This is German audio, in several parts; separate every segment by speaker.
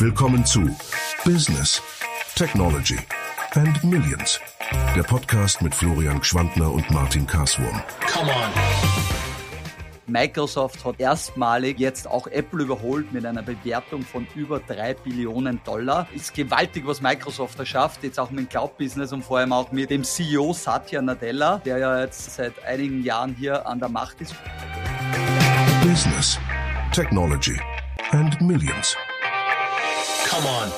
Speaker 1: Willkommen zu Business, Technology and Millions. Der Podcast mit Florian Schwandner und Martin Karswurm. Come on.
Speaker 2: Microsoft hat erstmalig jetzt auch Apple überholt mit einer Bewertung von über drei Billionen Dollar. Ist gewaltig, was Microsoft da schafft, jetzt auch mit dem Cloud-Business und vor allem auch mit dem CEO Satya Nadella, der ja jetzt seit einigen Jahren hier an der Macht ist.
Speaker 1: Business, Technology and Millions.
Speaker 2: Come on.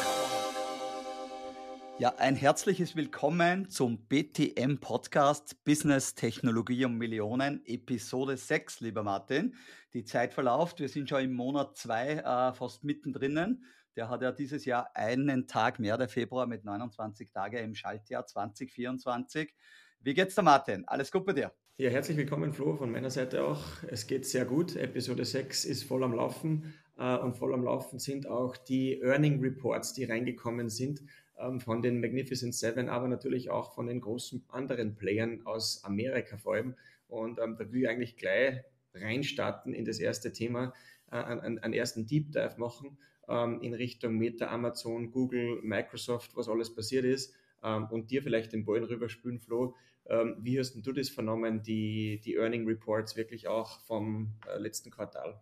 Speaker 2: Ja, ein herzliches Willkommen zum BTM Podcast Business Technologie und Millionen, Episode 6, lieber Martin. Die Zeit verläuft, wir sind schon im Monat 2 äh, fast mittendrin. Der hat ja dieses Jahr einen Tag mehr, der Februar mit 29 Tagen im Schaltjahr 2024. Wie geht's dir, Martin? Alles gut bei dir?
Speaker 3: Ja, herzlich willkommen, Flo, von meiner Seite auch. Es geht sehr gut. Episode 6 ist voll am Laufen und voll am Laufen sind auch die Earning Reports, die reingekommen sind ähm, von den Magnificent Seven, aber natürlich auch von den großen anderen Playern aus Amerika vor allem. Und ähm, da will ich eigentlich gleich reinstarten in das erste Thema, äh, einen, einen ersten Deep Dive machen ähm, in Richtung Meta, Amazon, Google, Microsoft, was alles passiert ist ähm, und dir vielleicht den Ball rüberspülen, Flo. Ähm, wie hast du das vernommen, die, die Earning Reports wirklich auch vom äh, letzten Quartal?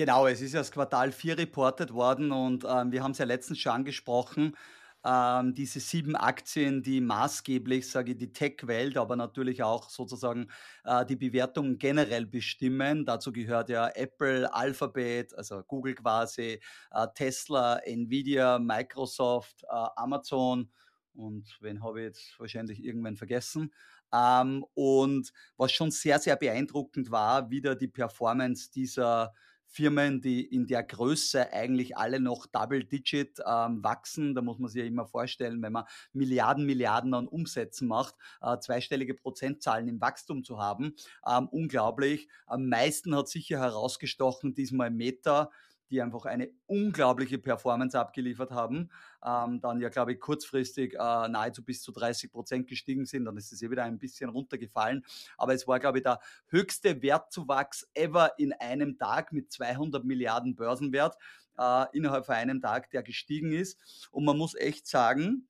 Speaker 2: Genau, es ist ja das Quartal 4 reportet worden und ähm, wir haben es ja letztens schon angesprochen. Ähm, diese sieben Aktien, die maßgeblich, sage ich, die Tech-Welt, aber natürlich auch sozusagen äh, die Bewertungen generell bestimmen. Dazu gehört ja Apple, Alphabet, also Google quasi, äh, Tesla, Nvidia, Microsoft, äh, Amazon und wen habe ich jetzt wahrscheinlich irgendwann vergessen. Ähm, und was schon sehr, sehr beeindruckend war, wieder die Performance dieser Firmen, die in der Größe eigentlich alle noch Double-Digit ähm, wachsen. Da muss man sich ja immer vorstellen, wenn man Milliarden, Milliarden an Umsätzen macht, äh, zweistellige Prozentzahlen im Wachstum zu haben. Ähm, unglaublich. Am meisten hat sicher herausgestochen diesmal Meta die einfach eine unglaubliche Performance abgeliefert haben, ähm, dann ja, glaube ich, kurzfristig äh, nahezu bis zu 30 Prozent gestiegen sind. Dann ist es eh wieder ein bisschen runtergefallen. Aber es war, glaube ich, der höchste Wertzuwachs ever in einem Tag mit 200 Milliarden Börsenwert äh, innerhalb von einem Tag, der gestiegen ist. Und man muss echt sagen,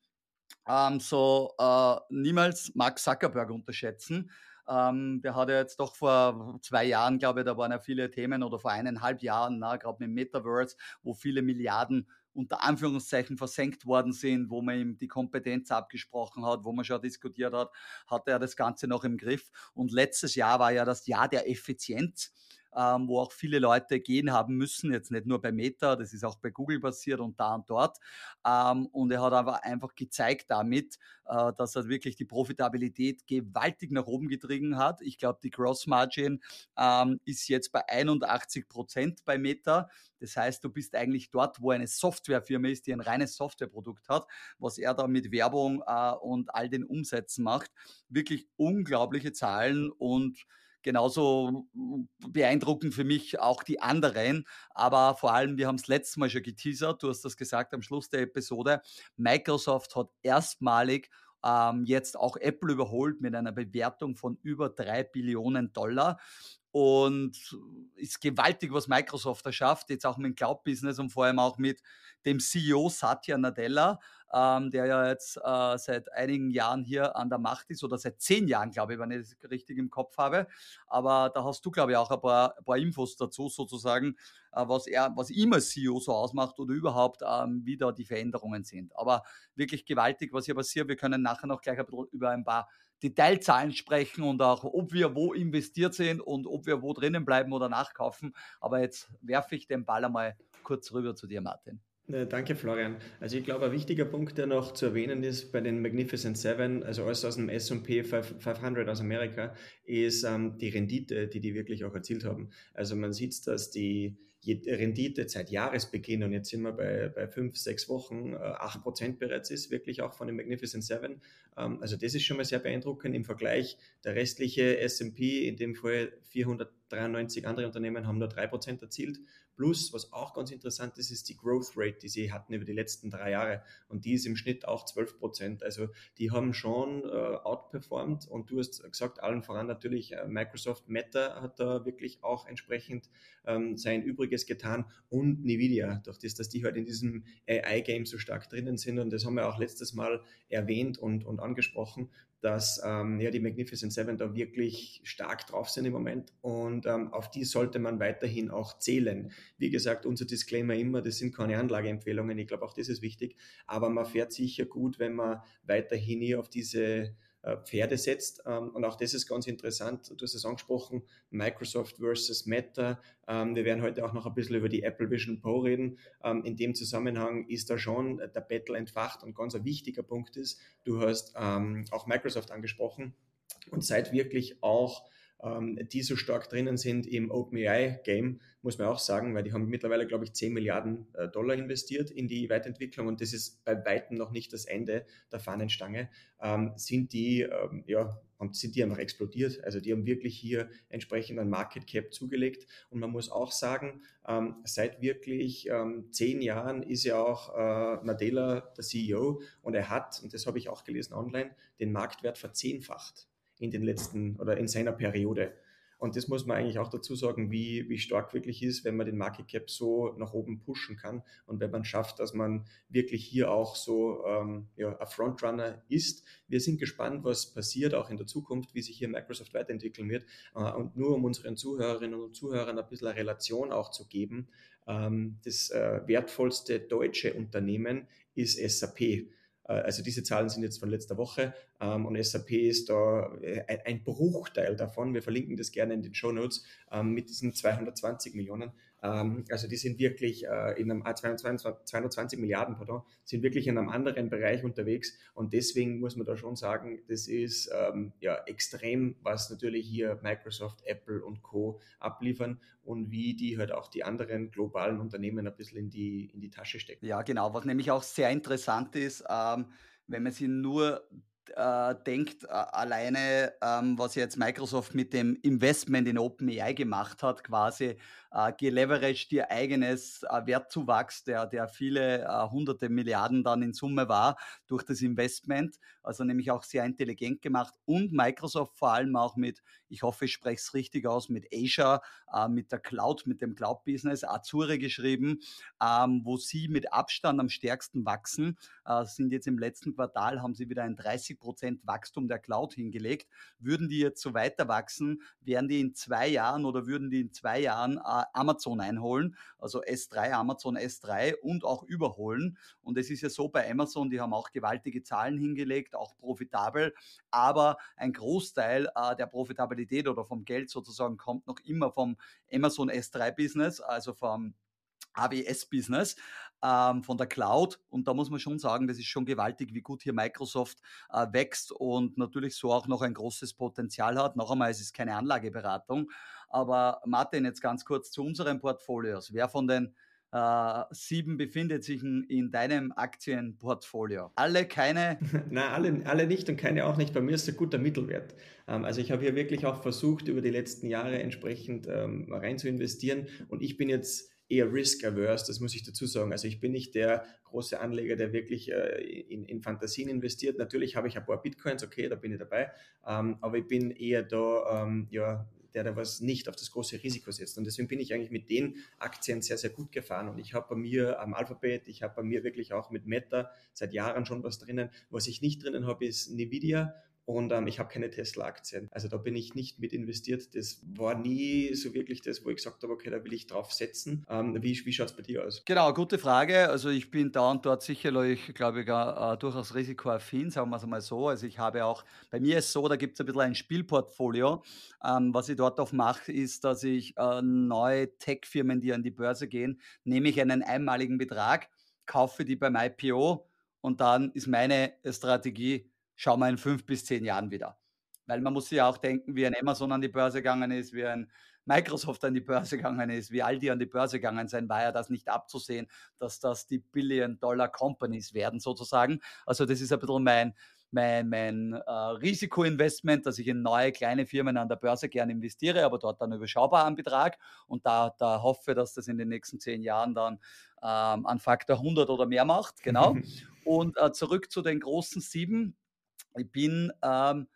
Speaker 2: ähm, so äh, niemals Mark Zuckerberg unterschätzen. Ähm, der hat ja jetzt doch vor zwei Jahren, glaube ich, da waren ja viele Themen oder vor eineinhalb Jahren, gerade mit Metaverse, wo viele Milliarden unter Anführungszeichen versenkt worden sind, wo man ihm die Kompetenz abgesprochen hat, wo man schon diskutiert hat, hat er das Ganze noch im Griff. Und letztes Jahr war ja das Jahr der Effizienz ähm, wo auch viele Leute gehen haben müssen, jetzt nicht nur bei Meta, das ist auch bei Google passiert und da und dort. Ähm, und er hat aber einfach gezeigt damit, äh, dass er wirklich die Profitabilität gewaltig nach oben getrieben hat. Ich glaube, die Gross Margin ähm, ist jetzt bei 81 Prozent bei Meta. Das heißt, du bist eigentlich dort, wo eine Softwarefirma ist, die ein reines Softwareprodukt hat, was er da mit Werbung äh, und all den Umsätzen macht. Wirklich unglaubliche Zahlen und Genauso beeindruckend für mich auch die anderen. Aber vor allem, wir haben es letztes Mal schon geteasert, du hast das gesagt am Schluss der Episode. Microsoft hat erstmalig ähm, jetzt auch Apple überholt mit einer Bewertung von über drei Billionen Dollar. Und ist gewaltig, was Microsoft da schafft, jetzt auch mit dem Cloud-Business und vor allem auch mit dem CEO Satya Nadella ähm, der ja jetzt äh, seit einigen Jahren hier an der Macht ist oder seit zehn Jahren, glaube ich, wenn ich das richtig im Kopf habe. Aber da hast du, glaube ich, auch ein paar, ein paar Infos dazu sozusagen, äh, was er, was ihm als CEO so ausmacht oder überhaupt, ähm, wie da die Veränderungen sind. Aber wirklich gewaltig, was hier passiert. Wir können nachher noch gleich ein bisschen über ein paar Detailzahlen sprechen und auch, ob wir wo investiert sind und ob wir wo drinnen bleiben oder nachkaufen. Aber jetzt werfe ich den Ball einmal kurz rüber zu dir, Martin.
Speaker 3: Danke, Florian. Also ich glaube, ein wichtiger Punkt, der noch zu erwähnen ist bei den Magnificent Seven, also alles aus dem S&P 500 aus Amerika, ist ähm, die Rendite, die die wirklich auch erzielt haben. Also man sieht, dass die Rendite seit Jahresbeginn, und jetzt sind wir bei, bei fünf, sechs Wochen, äh, acht Prozent bereits ist, wirklich auch von den Magnificent Seven. Ähm, also das ist schon mal sehr beeindruckend im Vergleich. Der restliche S&P, in dem Fall 493 andere Unternehmen, haben nur drei Prozent erzielt Plus, was auch ganz interessant ist, ist die Growth Rate, die sie hatten über die letzten drei Jahre. Und die ist im Schnitt auch 12 Prozent. Also die haben schon äh, outperformed. Und du hast gesagt, allen voran natürlich äh, Microsoft Meta hat da wirklich auch entsprechend ähm, sein Übriges getan und Nvidia, durch das, dass die halt in diesem AI-Game so stark drinnen sind. Und das haben wir auch letztes Mal erwähnt und, und angesprochen dass ähm, ja, die Magnificent Seven da wirklich stark drauf sind im Moment. Und ähm, auf die sollte man weiterhin auch zählen. Wie gesagt, unser Disclaimer immer, das sind keine Anlageempfehlungen, ich glaube auch das ist wichtig, aber man fährt sicher gut, wenn man weiterhin hier auf diese Pferde setzt. Ähm, und auch das ist ganz interessant. Du hast es angesprochen, Microsoft versus Meta. Ähm, wir werden heute auch noch ein bisschen über die Apple Vision Pro reden. Ähm, in dem Zusammenhang ist da schon der Battle entfacht und ganz ein wichtiger Punkt ist, du hast auch Microsoft angesprochen und seid wirklich auch ähm, die so stark drinnen sind im OpenAI-Game, muss man auch sagen, weil die haben mittlerweile, glaube ich, 10 Milliarden äh, Dollar investiert in die Weiterentwicklung und das ist bei weitem noch nicht das Ende der Fahnenstange, ähm, sind die, ähm, ja, sind die einfach explodiert. Also die haben wirklich hier entsprechend ein Market Cap zugelegt. Und man muss auch sagen, ähm, seit wirklich ähm, zehn Jahren ist ja auch äh, Nadella der CEO und er hat, und das habe ich auch gelesen online, den Marktwert verzehnfacht in den letzten oder in seiner Periode. Und das muss man eigentlich auch dazu sagen, wie, wie stark wirklich ist, wenn man den Market Cap so nach oben pushen kann und wenn man schafft, dass man wirklich hier auch so ähm, ja, ein Frontrunner ist. Wir sind gespannt, was passiert auch in der Zukunft, wie sich hier Microsoft weiterentwickeln wird. Äh, und nur um unseren Zuhörerinnen und Zuhörern ein bisschen eine Relation auch zu geben, ähm, das äh, wertvollste deutsche Unternehmen ist SAP. Äh, also diese Zahlen sind jetzt von letzter Woche ähm, und SAP ist da äh, ein Bruchteil davon. Wir verlinken das gerne in den Show Notes ähm, mit diesen 220 Millionen. Ähm, also die sind wirklich äh, in einem 220, 220 Milliarden, pardon, sind wirklich in einem anderen Bereich unterwegs und deswegen muss man da schon sagen, das ist ja extrem, was natürlich hier Microsoft, Apple und Co. abliefern und wie die halt auch die anderen globalen Unternehmen ein bisschen in die, in die Tasche stecken.
Speaker 2: Ja, genau. Was nämlich auch sehr interessant ist, ähm, wenn man sich nur äh, denkt, äh, alleine, ähm, was jetzt Microsoft mit dem Investment in OpenAI gemacht hat, quasi äh, geleveraged ihr eigenes äh, Wertzuwachs, der, der viele äh, hunderte Milliarden dann in Summe war durch das Investment, also nämlich auch sehr intelligent gemacht und Microsoft vor allem auch mit, ich hoffe, ich spreche es richtig aus, mit Azure, äh, mit der Cloud, mit dem Cloud-Business, Azure geschrieben, ähm, wo sie mit Abstand am stärksten wachsen, äh, sind jetzt im letzten Quartal, haben sie wieder ein 30 Prozent Wachstum der Cloud hingelegt. Würden die jetzt so weiter wachsen, wären die in zwei Jahren oder würden die in zwei Jahren äh, Amazon einholen, also S3, Amazon S3 und auch überholen. Und es ist ja so bei Amazon, die haben auch gewaltige Zahlen hingelegt, auch profitabel, aber ein Großteil äh, der Profitabilität oder vom Geld sozusagen kommt noch immer vom Amazon S3-Business, also vom AWS-Business ähm, von der Cloud. Und da muss man schon sagen, das ist schon gewaltig, wie gut hier Microsoft äh, wächst und natürlich so auch noch ein großes Potenzial hat. Noch einmal, es ist keine Anlageberatung. Aber Martin, jetzt ganz kurz zu unseren Portfolios. Wer von den äh, sieben befindet sich in, in, deinem Aktienportfolio? Alle keine?
Speaker 3: Nein, alle, alle nicht und keine auch nicht. Bei mir ist ein guter Mittelwert. Ähm, also ich habe hier wirklich auch versucht, über die letzten Jahre entsprechend ähm, rein zu investieren und ich bin jetzt eher risk-averse, das muss ich dazu sagen. Also ich bin nicht der große Anleger, der wirklich äh, in, in, Fantasien investiert. Natürlich habe ich ein paar Bitcoins, okay, da bin ich dabei, ähm, aber ich bin eher da, ähm, ja, der da was nicht auf das große Risiko setzt. Und deswegen bin ich eigentlich mit den Aktien sehr, sehr gut gefahren. Und ich habe bei mir am Alphabet, ich habe bei mir wirklich auch mit Meta seit Jahren schon was drinnen. Was ich nicht drinnen habe, ist Nvidia und ähm, ich habe keine Tesla-Aktien. Also da bin ich nicht mit investiert. Das war nie so wirklich das, wo ich gesagt habe, okay, da will ich drauf setzen. Ähm, wie wie schaut es bei dir aus?
Speaker 2: Genau, gute Frage. Also ich bin da und dort sicherlich, glaube ich, äh, durchaus risikoaffin, sagen wir es mal so. Also ich habe auch, bei mir ist es so, da gibt es ein bisschen ein Spielportfolio. Ähm, was ich dort auch mache, ist, dass ich äh, neue Tech-Firmen, die an die Börse gehen, nehme ich einen einmaligen Betrag, kaufe die beim IPO und dann ist meine Strategie, schauen wir in fünf bis zehn Jahren wieder. Weil man muss sich ja auch denken, wie ein Amazon an die Börse gegangen ist, wie ein Microsoft an die Börse gegangen ist, wie Aldi an die Börse gegangen sind, war ja das nicht abzusehen, dass das die Billion-Dollar-Companies werden sozusagen. Also das ist ein bisschen mein, mein, mein äh, Risikoinvestment, dass ich in neue kleine Firmen an der Börse gerne investiere, aber dort dann überschaubaren Betrag und da, da hoffe, dass das in den nächsten zehn Jahren dann ähm, an Faktor 100 oder mehr macht. Genau. und äh, zurück zu den großen sieben. Ich bin ähm,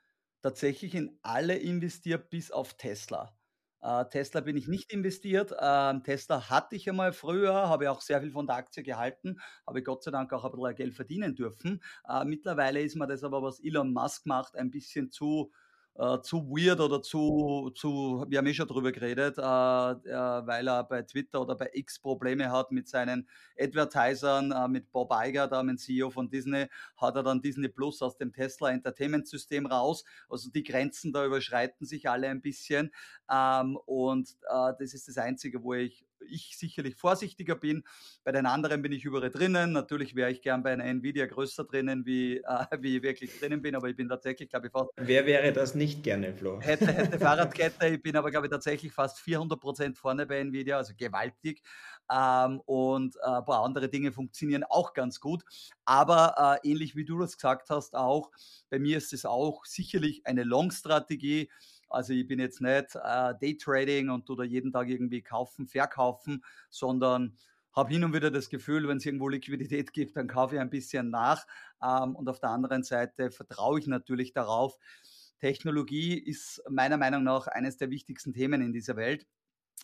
Speaker 2: tatsächlich in alle investiert bis auf Tesla. Äh, Tesla bin ich nicht investiert. Ähm, Tesla hatte ich einmal früher, habe auch sehr viel von der Aktie gehalten, habe Gott sei Dank auch ein bisschen Geld verdienen dürfen. Äh, mittlerweile ist mir das aber, was Elon Musk macht, ein bisschen zu äh, zu weird oder zu, zu, wir haben eh schon drüber geredet, äh, äh, weil er bei Twitter oder bei X Probleme hat mit seinen Advertisern, äh, mit Bob Iger, da mit CEO von Disney, hat er dann Disney Plus aus dem Tesla Entertainment System raus. Also die Grenzen da überschreiten sich alle ein bisschen. Ähm, und äh, das ist das Einzige, wo ich ich sicherlich vorsichtiger bin. Bei den anderen bin ich überall drinnen. Natürlich wäre ich gern bei einer Nvidia größer drinnen, wie, äh, wie ich wirklich drinnen bin, aber ich bin tatsächlich, glaube ich, fast.
Speaker 3: Wer wäre das nicht gerne, Flo?
Speaker 2: Hätte, hätte Fahrradkette. Ich bin aber, glaube ich, tatsächlich fast 400 Prozent vorne bei Nvidia, also gewaltig. Ähm, und äh, ein paar andere Dinge funktionieren auch ganz gut. Aber äh, ähnlich wie du das gesagt hast, auch bei mir ist es auch sicherlich eine Long-Strategie. Also ich bin jetzt nicht äh, Daytrading und oder jeden Tag irgendwie kaufen, verkaufen, sondern habe hin und wieder das Gefühl, wenn es irgendwo Liquidität gibt, dann kaufe ich ein bisschen nach. Ähm, und auf der anderen Seite vertraue ich natürlich darauf. Technologie ist meiner Meinung nach eines der wichtigsten Themen in dieser Welt.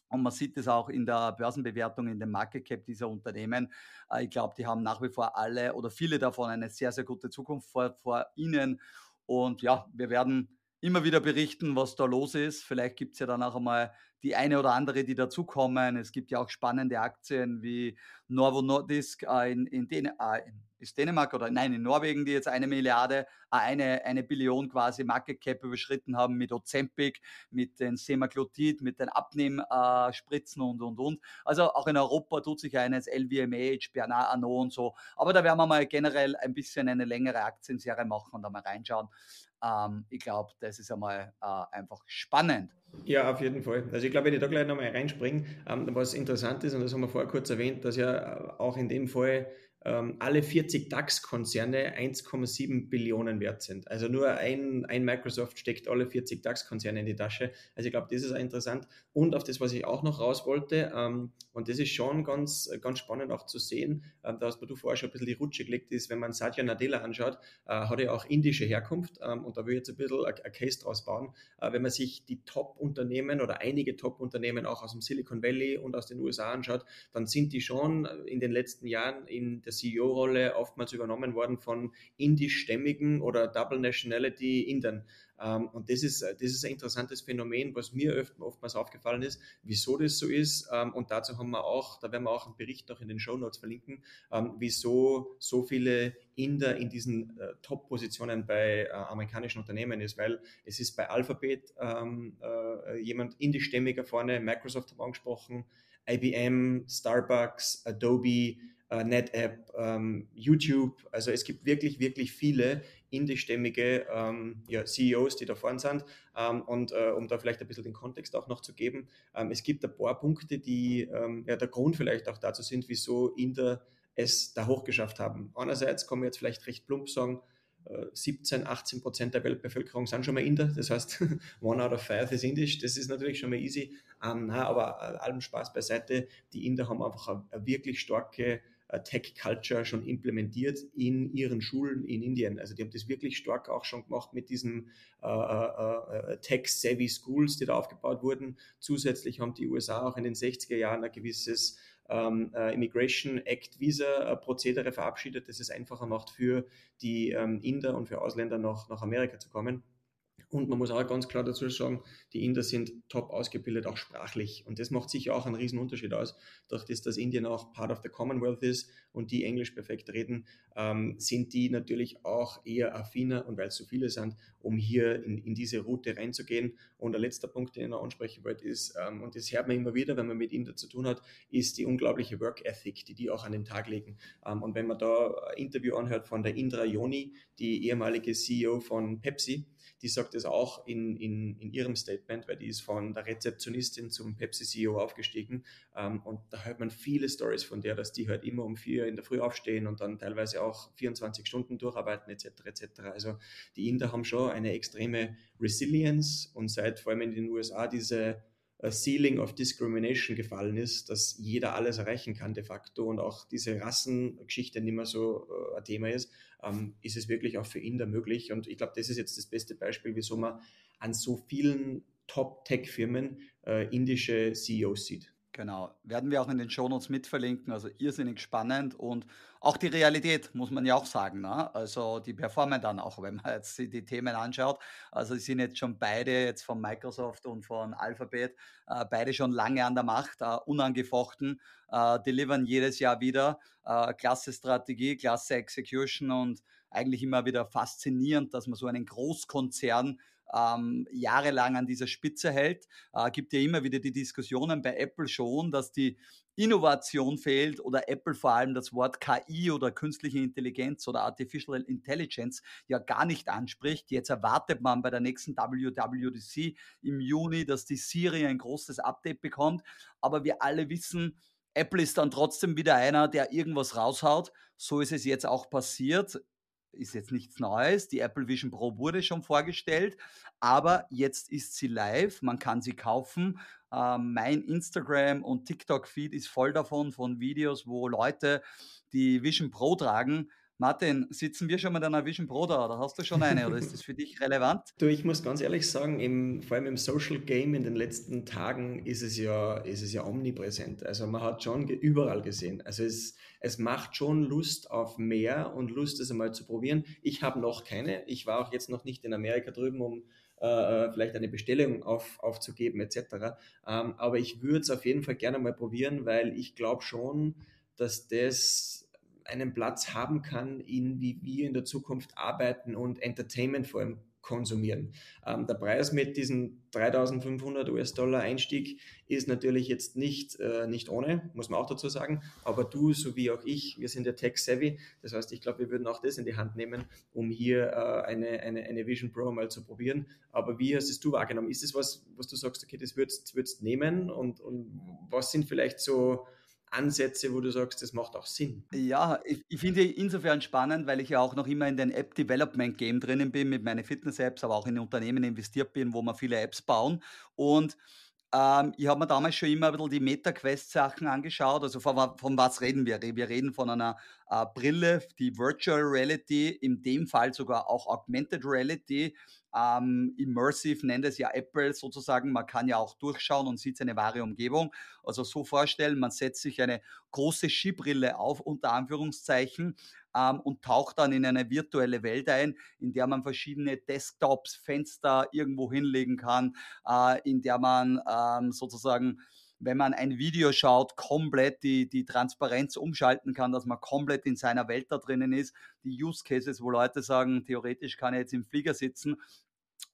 Speaker 2: Und man sieht es auch in der Börsenbewertung, in dem Market Cap dieser Unternehmen. Äh, ich glaube, die haben nach wie vor alle oder viele davon eine sehr, sehr gute Zukunft vor, vor ihnen. Und ja, wir werden immer wieder berichten, was da los ist. Vielleicht gibt es ja dann auch einmal die eine oder andere, die dazukommen. Es gibt ja auch spannende Aktien wie Novo Nordisk äh, in, in, Dän äh, ist Dänemark oder nein, in Norwegen, die jetzt eine Milliarde, äh, eine, eine Billion quasi Market Cap überschritten haben mit Ozempic, mit den Semaglutid, mit den Abnehmspritzen und, und, und. Also auch in Europa tut sich eines, LVMH, Bernard Arnault und so. Aber da werden wir mal generell ein bisschen eine längere Aktienserie machen und da mal reinschauen. Ähm, ich glaube, das ist einmal äh, einfach spannend.
Speaker 3: Ja, auf jeden Fall. Also ich glaube, wenn ich da gleich nochmal reinspringe, ähm, was interessant ist, und das haben wir vorher kurz erwähnt, dass ja auch in dem Fall ähm, alle 40 DAX-Konzerne 1,7 Billionen wert sind. Also nur ein, ein Microsoft steckt alle 40 DAX-Konzerne in die Tasche. Also ich glaube, das ist auch interessant. Und auf das, was ich auch noch raus wollte, ähm, und das ist schon ganz, ganz spannend auch zu sehen, ähm, da hast du vorher schon ein bisschen die Rutsche gelegt, ist, wenn man Satya Nadella anschaut, äh, hat er auch indische Herkunft ähm, und da will ich jetzt ein bisschen ein Case draus bauen. Äh, wenn man sich die Top-Unternehmen oder einige Top-Unternehmen auch aus dem Silicon Valley und aus den USA anschaut, dann sind die schon in den letzten Jahren in der CEO-Rolle oftmals übernommen worden von indischstämmigen oder Double Nationality Indern. Ähm, und das ist, das ist ein interessantes Phänomen, was mir oftmals aufgefallen ist, wieso das so ist. Ähm, und dazu haben wir auch, da werden wir auch einen Bericht noch in den Show Notes verlinken, ähm, wieso so viele Inder in diesen äh, Top-Positionen bei äh, amerikanischen Unternehmen ist, weil es ist bei Alphabet äh, jemand indischstämmiger vorne, Microsoft haben angesprochen, IBM, Starbucks, Adobe, äh, NetApp, ähm, YouTube. Also es gibt wirklich, wirklich viele indischstämmige ähm, ja, CEOs, die da vorne sind. Ähm, und äh, um da vielleicht ein bisschen den Kontext auch noch zu geben, ähm, es gibt ein paar Punkte, die ähm, ja, der Grund vielleicht auch dazu sind, wieso Inder es da hochgeschafft haben. Einerseits kann man jetzt vielleicht recht plump sagen, 17, äh, 18 Prozent der Weltbevölkerung sind schon mal Inder. Das heißt, one out of five ist indisch. Das ist natürlich schon mal easy. Ähm, na, aber äh, allem Spaß beiseite. Die Inder haben einfach eine, eine wirklich starke Tech Culture schon implementiert in ihren Schulen in Indien. Also die haben das wirklich stark auch schon gemacht mit diesen äh, äh, äh Tech-Savvy Schools, die da aufgebaut wurden. Zusätzlich haben die USA auch in den 60er Jahren ein gewisses ähm, äh, Immigration Act Visa Prozedere verabschiedet, das es einfacher macht für die ähm, Inder und für Ausländer nach, nach Amerika zu kommen. Und man muss auch ganz klar dazu sagen, die Inder sind top ausgebildet, auch sprachlich. Und das macht sicher auch einen riesen Unterschied aus. Durch das, dass Indien auch Part of the Commonwealth ist und die Englisch perfekt reden, ähm, sind die natürlich auch eher affiner und weil es so viele sind, um hier in, in diese Route reinzugehen. Und der letzte Punkt, den ich noch ansprechen wollte, ist, ähm, und das hört man immer wieder, wenn man mit Inder zu tun hat, ist die unglaubliche Work Ethic, die die auch an den Tag legen. Ähm, und wenn man da ein Interview anhört von der Indra Yoni, die ehemalige CEO von Pepsi, die sagt das auch in, in, in ihrem Statement, weil die ist von der Rezeptionistin zum Pepsi-CEO aufgestiegen. Ähm, und da hört man viele Stories von der, dass die halt immer um vier in der Früh aufstehen und dann teilweise auch 24 Stunden durcharbeiten etc. etc. Also die Inder haben schon eine extreme Resilience und seit vor allem in den USA diese Ceiling of Discrimination gefallen ist, dass jeder alles erreichen kann de facto und auch diese Rassengeschichte nicht mehr so äh, ein Thema ist, ähm, ist es wirklich auch für Inder möglich. Und ich glaube, das ist jetzt das beste Beispiel, wieso man an so vielen Top-Tech-Firmen äh, indische CEOs sieht.
Speaker 2: Genau, werden wir auch in den Shownotes mitverlinken, also irrsinnig spannend und auch die Realität, muss man ja auch sagen. Ne? Also die performen dann auch, wenn man jetzt die Themen anschaut. Also sie sind jetzt schon beide, jetzt von Microsoft und von Alphabet, äh, beide schon lange an der Macht, äh, unangefochten, äh, delivern jedes Jahr wieder. Äh, klasse Strategie, klasse Execution und eigentlich immer wieder faszinierend, dass man so einen Großkonzern ähm, jahrelang an dieser Spitze hält. Äh, gibt ja immer wieder die Diskussionen bei Apple schon, dass die Innovation fehlt oder Apple vor allem das Wort KI oder künstliche Intelligenz oder Artificial Intelligence ja gar nicht anspricht. Jetzt erwartet man bei der nächsten WWDC im Juni, dass die Siri ein großes Update bekommt. Aber wir alle wissen, Apple ist dann trotzdem wieder einer, der irgendwas raushaut. So ist es jetzt auch passiert ist jetzt nichts Neues. Die Apple Vision Pro wurde schon vorgestellt, aber jetzt ist sie live. Man kann sie kaufen. Ähm, mein Instagram und TikTok-Feed ist voll davon, von Videos, wo Leute die Vision Pro tragen Martin, sitzen wir schon mit einer Vision Pro da oder hast du schon eine oder ist das für dich relevant?
Speaker 3: Du, ich muss ganz ehrlich sagen, im, vor allem im Social Game in den letzten Tagen ist es ja, ist es ja omnipräsent. Also man hat schon überall gesehen. Also es, es macht schon Lust auf mehr und Lust, es einmal zu probieren. Ich habe noch keine. Ich war auch jetzt noch nicht in Amerika drüben, um äh, äh vielleicht eine Bestellung auf, aufzugeben etc. Ähm, aber ich würde es auf jeden Fall gerne mal probieren, weil ich glaube schon, dass das einen Platz haben kann, in wie wir in der Zukunft arbeiten und Entertainment vor allem konsumieren. Ähm, der Preis mit diesem 3500 US-Dollar Einstieg ist natürlich jetzt nicht, äh, nicht ohne, muss man auch dazu sagen. Aber du, so wie auch ich, wir sind ja tech-savvy. Das heißt, ich glaube, wir würden auch das in die Hand nehmen, um hier äh, eine, eine, eine Vision Pro mal zu probieren. Aber wie hast es du wahrgenommen? Ist es was, was du sagst, okay, das würdest du nehmen? Und, und was sind vielleicht so Ansätze, wo du sagst, das macht auch Sinn?
Speaker 2: Ja, ich, ich finde insofern spannend, weil ich ja auch noch immer in den App-Development-Game drinnen bin, mit meinen Fitness-Apps, aber auch in Unternehmen investiert bin, wo wir viele Apps bauen. Und ähm, ich habe mir damals schon immer ein bisschen die MetaQuest-Sachen angeschaut. Also von, von, was reden wir? Wir reden von einer äh, Brille, die Virtual Reality, in dem Fall sogar auch Augmented Reality ähm, immersive nennt es ja Apple sozusagen. Man kann ja auch durchschauen und sieht seine wahre Umgebung. Also so vorstellen, man setzt sich eine große Skibrille auf, unter Anführungszeichen, ähm, und taucht dann in eine virtuelle Welt ein, in der man verschiedene Desktops, Fenster irgendwo hinlegen kann, äh, in der man ähm, sozusagen wenn man ein Video schaut, komplett die, die Transparenz umschalten kann, dass man komplett in seiner Welt da drinnen ist. Die Use Cases, wo Leute sagen, theoretisch kann ich jetzt im Flieger sitzen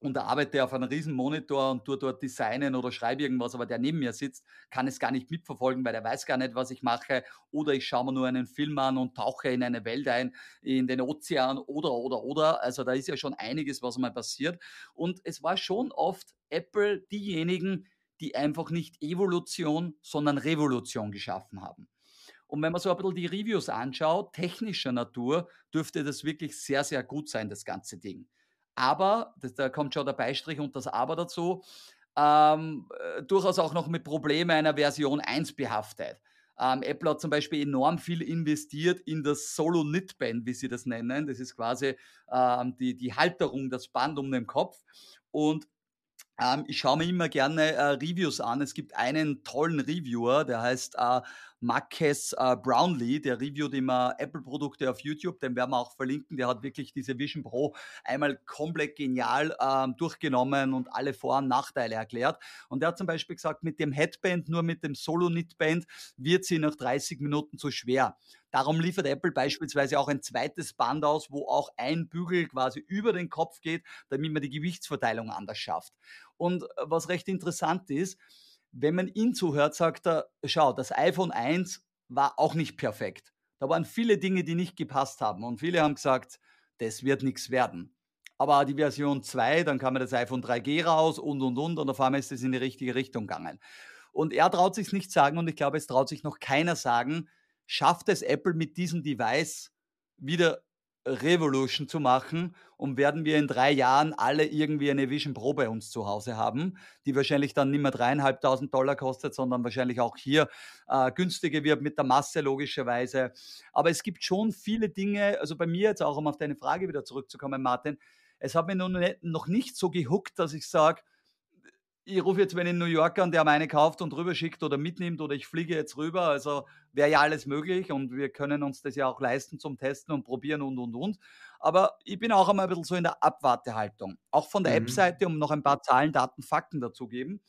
Speaker 2: und arbeite auf einem riesen Monitor und tue dort designen oder schreibe irgendwas, aber der neben mir sitzt, kann es gar nicht mitverfolgen, weil er weiß gar nicht, was ich mache. Oder ich schaue mir nur einen Film an und tauche in eine Welt ein, in den Ozean oder, oder, oder. Also da ist ja schon einiges, was mal passiert. Und es war schon oft Apple diejenigen, die einfach nicht Evolution, sondern Revolution geschaffen haben. Und wenn man so ein bisschen die Reviews anschaut, technischer Natur, dürfte das wirklich sehr, sehr gut sein, das ganze Ding. Aber, das, da kommt schon der Beistrich und das Aber dazu, ähm, äh, durchaus auch noch mit Problemen einer Version 1 behaftet. Ähm, Apple hat zum Beispiel enorm viel investiert in das Solo Knit Band, wie sie das nennen. Das ist quasi ähm, die, die Halterung, das Band um den Kopf. Und ich schaue mir immer gerne äh, Reviews an. Es gibt einen tollen Reviewer, der heißt äh, Marques äh, Brownlee, der reviewt immer Apple-Produkte auf YouTube, den werden wir auch verlinken. Der hat wirklich diese Vision Pro einmal komplett genial ähm, durchgenommen und alle Vor- und Nachteile erklärt. Und er hat zum Beispiel gesagt, mit dem Headband, nur mit dem Solo-Knit-Band wird sie nach 30 Minuten zu schwer. Darum liefert Apple beispielsweise auch ein zweites Band aus, wo auch ein Bügel quasi über den Kopf geht, damit man die Gewichtsverteilung anders schafft. Und äh, was recht interessant ist, wenn man ihn zuhört, sagt er, schau, das iPhone 1 war auch nicht perfekt. Da waren viele Dinge, die nicht gepasst haben. Und viele haben gesagt, das wird nichts werden. aber die Version 2, dann kam das iPhone 3G raus und und und und auf einmal ist es in die richtige Richtung gegangen. Und er traut sich nicht sagen und ich glaube, es traut sich noch keiner sagen, schafft es Apple mit diesem Device wieder Revolution zu machen und werden wir in drei Jahren alle irgendwie eine Vision Pro bei uns zu Hause haben, die wahrscheinlich dann nicht mehr dreieinhalbtausend Dollar kostet, sondern wahrscheinlich auch hier äh, günstiger wird mit der Masse logischerweise. Aber es gibt schon viele Dinge, also bei mir jetzt auch, um auf deine Frage wieder zurückzukommen, Martin, es hat mich noch nicht so gehuckt, dass ich sage, ich rufe jetzt wenn in New York an, der meine kauft und rüber schickt oder mitnimmt oder ich fliege jetzt rüber. Also wäre ja alles möglich und wir können uns das ja auch leisten zum Testen und probieren und und und. Aber ich bin auch einmal ein bisschen so in der Abwartehaltung. Auch von der mhm. App-Seite, um noch ein paar Zahlen, Daten, Fakten dazugeben.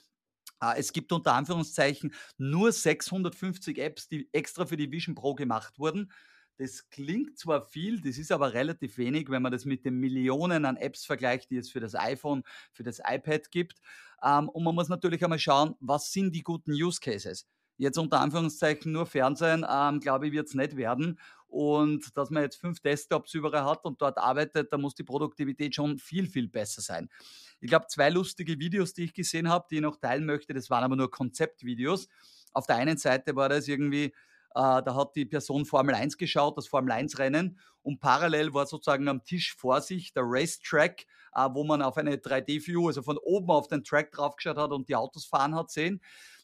Speaker 2: Ah, es gibt unter Anführungszeichen nur 650 Apps, die extra für die Vision Pro gemacht wurden. Das klingt zwar viel, das ist aber relativ wenig, wenn man das mit den Millionen an Apps vergleicht, die es für das iPhone, für das iPad gibt. Ähm, und man muss natürlich einmal schauen, was sind die guten Use Cases. Jetzt unter Anführungszeichen nur Fernsehen, ähm, glaube ich, wird es nicht werden. Und dass man jetzt fünf Desktops überall hat und dort arbeitet, da muss die Produktivität schon viel, viel besser sein. Ich glaube, zwei lustige Videos, die ich gesehen habe, die ich noch teilen möchte, das waren aber nur Konzeptvideos. Auf der einen Seite war das irgendwie da hat die Person Formel 1 geschaut, das Formel 1 Rennen und parallel war sozusagen am Tisch vor sich der Racetrack, äh, wo man auf eine 3D-View, also von oben auf den Track draufgeschaut hat und die Autos fahren hat sehen.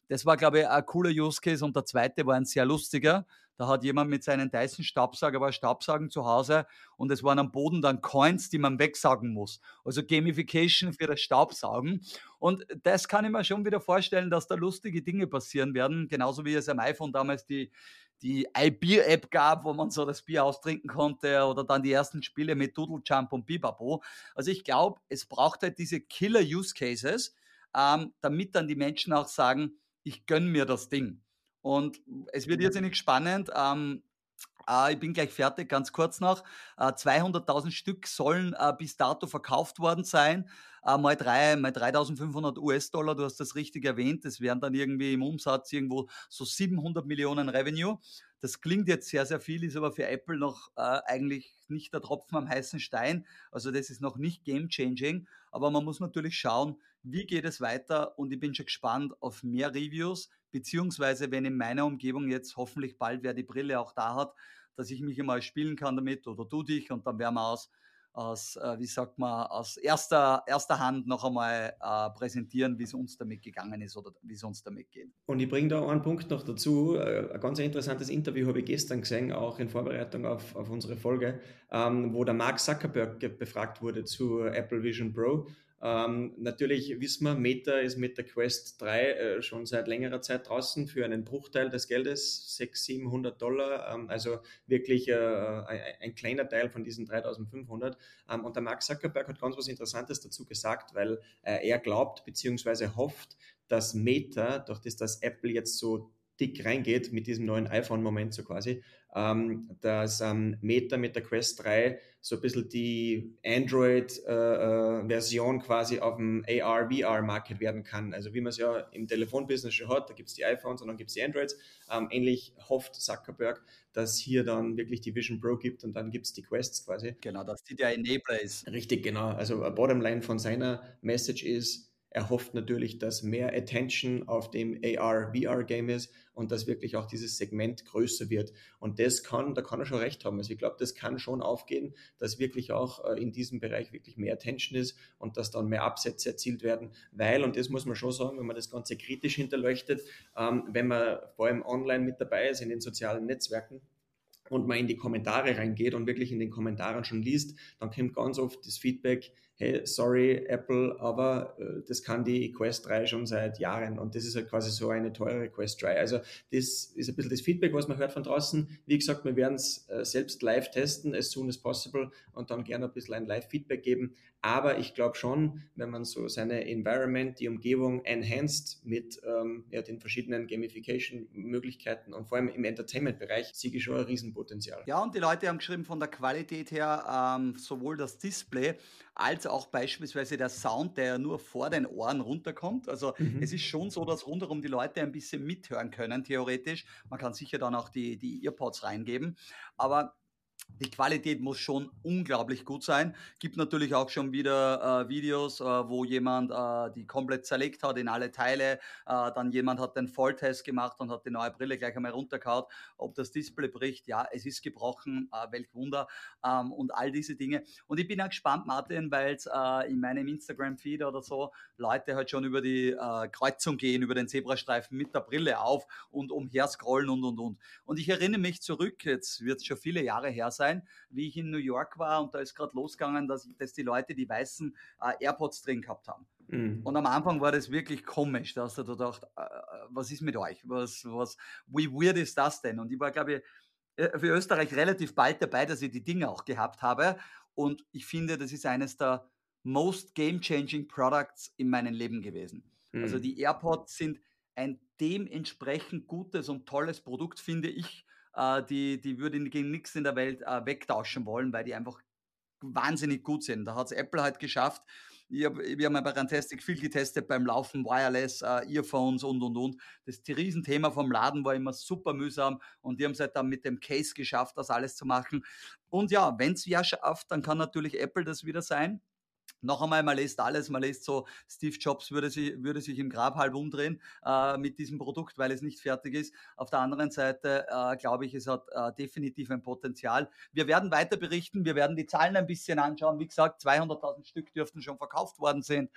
Speaker 2: Das war, glaube ich, ein cooler Use Case und der zweite war ein sehr lustiger. Da hat jemand mit seinen Dyson Staubsauger war Staubsaugen zu Hause und es waren am Boden dann Coins, die man wegsaugen muss. Also Gamification für das Staubsaugen. Und das kann ich mir schon wieder vorstellen, dass da lustige Dinge passieren werden. Genauso wie es am iPhone damals die, die iBeer-App gab, wo man so das Bier austrinken konnte oder dann die ersten Spiele mit Doodle Jump und Bibabo. Also ich glaube, es braucht halt diese Killer-Use-Cases, ähm, damit dann die Menschen auch sagen, ich gönne mir das Ding. Und es wird mhm. irrsinnig spannend. Ähm, äh, ich bin gleich fertig, ganz kurz noch. Äh, 200.000 Stück sollen äh, bis dato verkauft worden sein. Äh, mal, drei, mal 3.500 US-Dollar, du hast das richtig erwähnt. Das wären dann irgendwie im Umsatz irgendwo so 700 Millionen Revenue. Das klingt jetzt sehr, sehr viel, ist aber für Apple noch äh, eigentlich nicht der Tropfen am heißen Stein. Also das ist noch nicht game-changing. Aber man muss natürlich schauen, wie geht es weiter und ich bin schon gespannt auf mehr Reviews, beziehungsweise wenn in meiner Umgebung jetzt hoffentlich bald wer die Brille auch da hat, dass ich mich einmal spielen kann damit oder du dich und dann werden wir aus, aus äh, wie sagt man, aus erster, erster Hand noch einmal äh, präsentieren, wie es uns damit gegangen ist oder wie es uns damit geht.
Speaker 3: Und ich bringe da einen Punkt noch dazu. Äh, ein ganz interessantes Interview habe ich gestern gesehen, auch in Vorbereitung auf, auf unsere Folge, ähm, wo der Mark Zuckerberg befragt wurde zu Apple Vision Pro. Ähm, natürlich wissen wir, Meta ist mit der Quest 3 äh, schon seit längerer Zeit draußen für einen Bruchteil des Geldes, 600, 700 Dollar, ähm, also wirklich äh, ein, ein, kleiner Teil von diesen 3500. Ähm, und der Mark Zuckerberg hat ganz was Interessantes dazu gesagt, weil äh, er glaubt bzw. hofft, dass Meta, durch das dass Apple jetzt so dick reingeht mit diesem neuen iPhone-Moment so quasi, ähm, dass ähm, Meta mit der Quest 3 so ein bisschen die Android-Version äh, äh quasi auf dem AR-VR-Market werden kann. Also wie man es ja im Telefonbusiness schon hat, da gibt es die iPhones und dann gibt es die Androids. Ähm, ähnlich hofft Zuckerberg, dass hier dann wirklich die Vision Pro gibt und dann gibt es die Quests quasi.
Speaker 2: Genau, dass die der Enabler ist.
Speaker 3: Richtig, genau. Also Bottomline von seiner Message ist, er hofft natürlich, dass mehr Attention auf dem AR-VR-Game ist und dass wirklich auch dieses Segment größer wird. Und das kann, da kann er schon recht haben. Also ich glaube, das kann schon aufgehen, dass wirklich auch äh, in diesem Bereich wirklich mehr Attention ist und dass dann mehr Absätze erzielt werden, weil, und das muss man schon sagen, wenn man das Ganze kritisch hinterleuchtet, ähm, wenn man vor allem online mit dabei ist in den sozialen Netzwerken, und man in die Kommentare reingeht und wirklich in den Kommentaren schon liest, dann kommt ganz oft das Feedback, hey, sorry Apple, aber äh, das kann die Quest 3 schon seit Jahren und das ist halt quasi so eine teure Quest 3. Also das ist ein bisschen das Feedback, was man hört von draußen. Wie gesagt, wir werden es äh, selbst live testen, as soon as possible und dann gerne ein bisschen ein Live-Feedback geben. Aber ich glaube schon, wenn man so seine Environment, die Umgebung enhanced mit ähm, ja, den verschiedenen Gamification-Möglichkeiten und vor allem im Entertainment-Bereich, sehe ich schon ein Riesenpotenzial.
Speaker 2: Ja, und die Leute haben geschrieben, von der Qualität her, ähm, sowohl das Display als auch beispielsweise der Sound, der ja nur vor den Ohren runterkommt. Also mhm. es ist schon so, dass rundherum die Leute ein bisschen mithören können, theoretisch. Man kann sicher dann auch die, die Earpods reingeben. Aber die Qualität muss schon unglaublich gut sein. Gibt natürlich auch schon wieder äh, Videos, äh, wo jemand äh, die komplett zerlegt hat in alle Teile. Äh, dann jemand hat den Volltest gemacht und hat die neue Brille gleich einmal runtergehauen. Ob das Display bricht, ja, es ist gebrochen, äh, welch Wunder. Ähm, und all diese Dinge. Und ich bin auch gespannt, Martin, weil äh, in meinem Instagram-Feed oder so Leute halt schon über die Kreuzung gehen, über den Zebrastreifen mit der Brille auf und umher scrollen und und und. Und ich erinnere mich zurück, jetzt wird es schon viele Jahre her sein wie ich in New York war und da ist gerade losgegangen, dass, dass die Leute die weißen äh, AirPods drin gehabt haben. Mhm. Und am Anfang war das wirklich komisch, da hast du gedacht, äh, was ist mit euch? Was, was, wie weird ist das denn? Und ich war, glaube ich, äh, für Österreich relativ bald dabei, dass ich die Dinge auch gehabt habe. Und ich finde, das ist eines der most game-changing Products in meinem Leben gewesen. Also mhm. Also die AirPods sind ein dementsprechend gutes und tolles Produkt, finde ich, äh, die, die würde gegen nichts in der Welt äh, wegtauschen wollen, weil die einfach wahnsinnig gut sind. Da hat es Apple halt geschafft. Ich hab, wir haben ja bei Rantastic viel getestet beim Laufen, Wireless, äh, Earphones und und und. Das Riesenthema vom Laden war immer super mühsam und die haben es halt dann mit dem Case geschafft, das alles zu machen. Und ja, wenn es ja schafft, dann kann natürlich Apple das wieder sein noch einmal, man lässt alles, man lässt so, Steve Jobs würde, sie, würde sich im Grab halb umdrehen äh, mit diesem Produkt, weil es nicht fertig ist. Auf der anderen Seite äh, glaube ich, es hat äh, definitiv ein Potenzial. Wir werden weiter berichten, wir werden die Zahlen ein bisschen anschauen. Wie gesagt, 200.000 Stück dürften schon verkauft worden sind.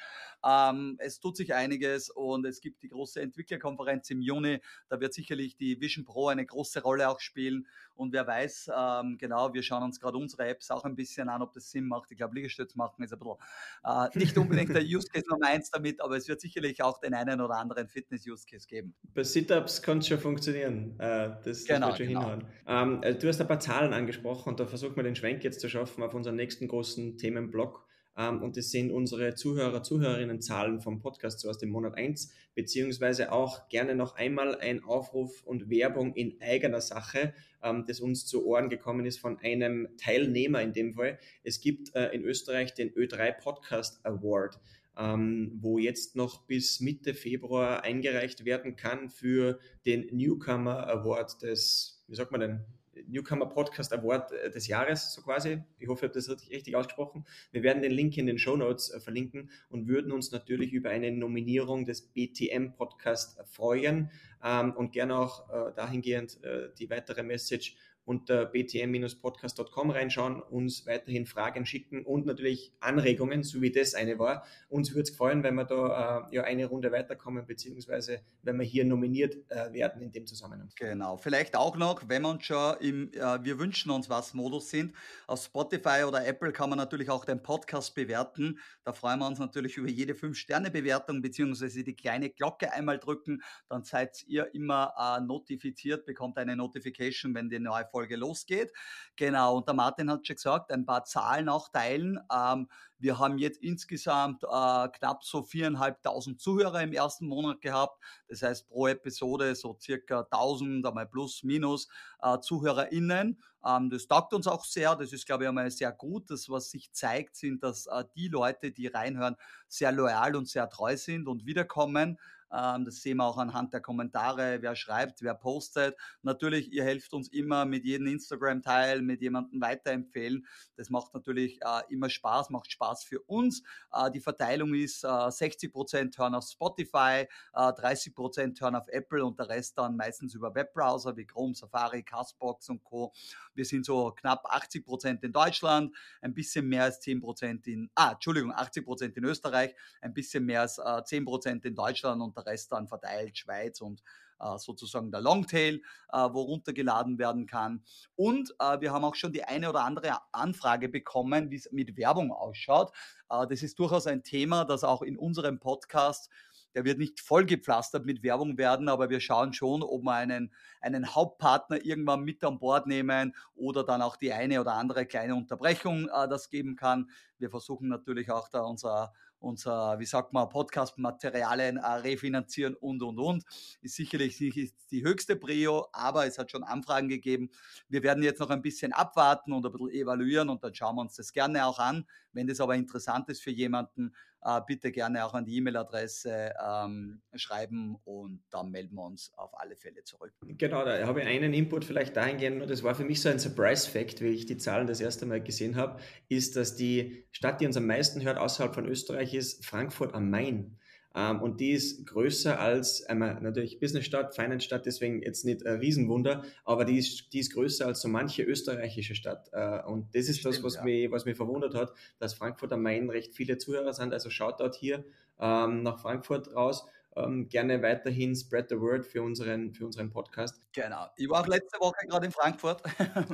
Speaker 2: Ähm, es tut sich einiges und es gibt die große Entwicklerkonferenz im Juni. Da wird sicherlich die Vision Pro eine große Rolle auch spielen. Und wer weiß, ähm, genau, wir schauen uns gerade unsere Apps auch ein bisschen an, ob das Sinn macht. Ich glaube, Liegestütz machen ist ein bisschen äh, nicht unbedingt der Use Case Nummer eins damit, aber es wird sicherlich auch den einen oder anderen Fitness-Use Case geben.
Speaker 3: Bei Sit-Ups kann es schon funktionieren. Äh, das, genau, das wird schon genau. hinhauen. Ähm, äh, du hast ein paar Zahlen angesprochen und da versuchen wir den Schwenk jetzt zu schaffen auf unseren nächsten großen Themenblock. Ähm, und das sind unsere Zuhörer, Zuhörerinnen-Zahlen vom Podcast so aus dem Monat 1, beziehungsweise auch gerne noch einmal ein Aufruf und Werbung in eigener Sache, ähm, das uns zu Ohren gekommen ist von einem Teilnehmer in dem Fall. Es gibt äh, in Österreich den Ö3 Podcast Award. Ähm, wo jetzt noch bis Mitte Februar eingereicht werden kann für den Newcomer Award des, wie sagt man denn, Newcomer Podcast Award äh, des Jahres, so quasi. Ich hoffe, ich habe das richtig ausgesprochen. Wir werden den Link in den Show Notes äh, verlinken und würden uns natürlich über eine Nominierung des BTM Podcast freuen ähm, und gerne auch äh, dahingehend die weitere Message unter btm-podcast.com reinschauen, uns weiterhin Fragen schicken und natürlich Anregungen, so wie das eine war. Uns würde es freuen, wenn wir da äh, ja eine Runde weiterkommen, beziehungsweise wenn wir hier nominiert äh, werden in dem Zusammenhang.
Speaker 2: Genau, vielleicht auch noch, wenn wir schon im äh, Wir wünschen uns was Modus sind, auf Spotify oder Apple kann man natürlich auch den Podcast bewerten. Da freuen wir uns natürlich über jede 5-Sterne-Bewertung, beziehungsweise die kleine Glocke einmal drücken, dann seid ihr immer äh, notifiziert, bekommt eine Notification, wenn die neue Folge Folge losgeht. Genau, und der Martin hat schon gesagt, ein paar Zahlen auch teilen. Ähm, wir haben jetzt insgesamt äh, knapp so viereinhalbtausend Zuhörer im ersten Monat gehabt. Das heißt pro Episode so circa 1000, einmal plus, minus äh, ZuhörerInnen. Ähm, das taugt uns auch sehr. Das ist, glaube ich, einmal sehr gut. Das, was sich zeigt, sind, dass äh, die Leute, die reinhören, sehr loyal und sehr treu sind und wiederkommen. Ähm, das sehen wir auch anhand der Kommentare, wer schreibt, wer postet. Natürlich, ihr helft uns immer mit jedem Instagram-Teil, mit jemandem weiterempfehlen. Das macht natürlich äh, immer Spaß, macht Spaß für uns. Äh, die Verteilung ist äh, 60% hören auf Spotify, äh, 30% hören auf Apple und der Rest dann meistens über Webbrowser wie Chrome, Safari, Castbox und Co. Wir sind so knapp 80% in Deutschland, ein bisschen mehr als 10% in, ah, Entschuldigung, 80% in Österreich, ein bisschen mehr als äh, 10% in Deutschland und der Rest dann verteilt, Schweiz und äh, sozusagen der Longtail, äh, wo runtergeladen werden kann. Und äh, wir haben auch schon die eine oder andere Anfrage bekommen, wie es mit Werbung ausschaut. Äh, das ist durchaus ein Thema, das auch in unserem Podcast der wird nicht vollgepflastert mit Werbung werden, aber wir schauen schon, ob wir einen, einen Hauptpartner irgendwann mit an Bord nehmen oder dann auch die eine oder andere kleine Unterbrechung äh, das geben kann. Wir versuchen natürlich auch da unser unser, wie sagt man, Podcast-Materialien äh, refinanzieren und, und, und. Ist sicherlich nicht die höchste Prio, aber es hat schon Anfragen gegeben. Wir werden jetzt noch ein bisschen abwarten und ein bisschen evaluieren und dann schauen wir uns das gerne auch an. Wenn das aber interessant ist für jemanden, äh, bitte gerne auch an die E-Mail-Adresse ähm, schreiben und dann melden wir uns auf alle Fälle zurück.
Speaker 3: Genau, da habe ich einen Input vielleicht dahingehend, nur das war für mich so ein Surprise-Fact, wie ich die Zahlen das erste Mal gesehen habe, ist, dass die Stadt, die uns am meisten hört außerhalb von Österreich, ist Frankfurt am Main. Ähm, und die ist größer als, einmal natürlich Businessstadt, Finance-Stadt, deswegen jetzt nicht ein Riesenwunder, aber die ist, die ist größer als so manche österreichische Stadt. Äh, und das ist Stimmt, das, was, ja. mich, was mich verwundert hat, dass Frankfurt am Main recht viele Zuhörer sind. Also Shoutout hier ähm, nach Frankfurt raus ähm, gerne weiterhin spread the word für unseren, für unseren Podcast.
Speaker 2: Genau. Ich war auch letzte Woche gerade in Frankfurt.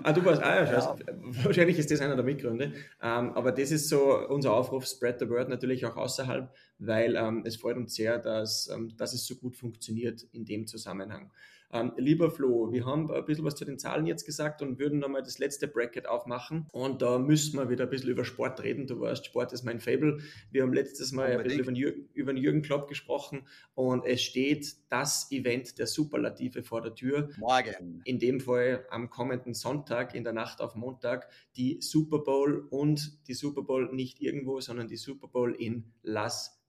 Speaker 3: ah, du warst, ah ja, ja. wahrscheinlich ist das einer der Mitgründe. Ähm, aber das ist so unser Aufruf, spread the word natürlich auch außerhalb, weil ähm, es freut uns sehr, dass, ähm, dass es so gut funktioniert in dem Zusammenhang. Ähm, lieber Flo, wir haben ein bisschen was zu den Zahlen jetzt gesagt und würden nochmal das letzte Bracket aufmachen. Und da müssen wir wieder ein bisschen über Sport reden. Du weißt, Sport ist mein Fable. Wir haben letztes Mal ein bisschen über den, Jürgen, über den Jürgen Klopp gesprochen und es steht das Event der Superlative vor der Tür.
Speaker 2: Morgen.
Speaker 3: In dem Fall am kommenden Sonntag, in der Nacht auf Montag, die Super Bowl und die Super Bowl nicht irgendwo, sondern die Super Bowl in Las Vegas.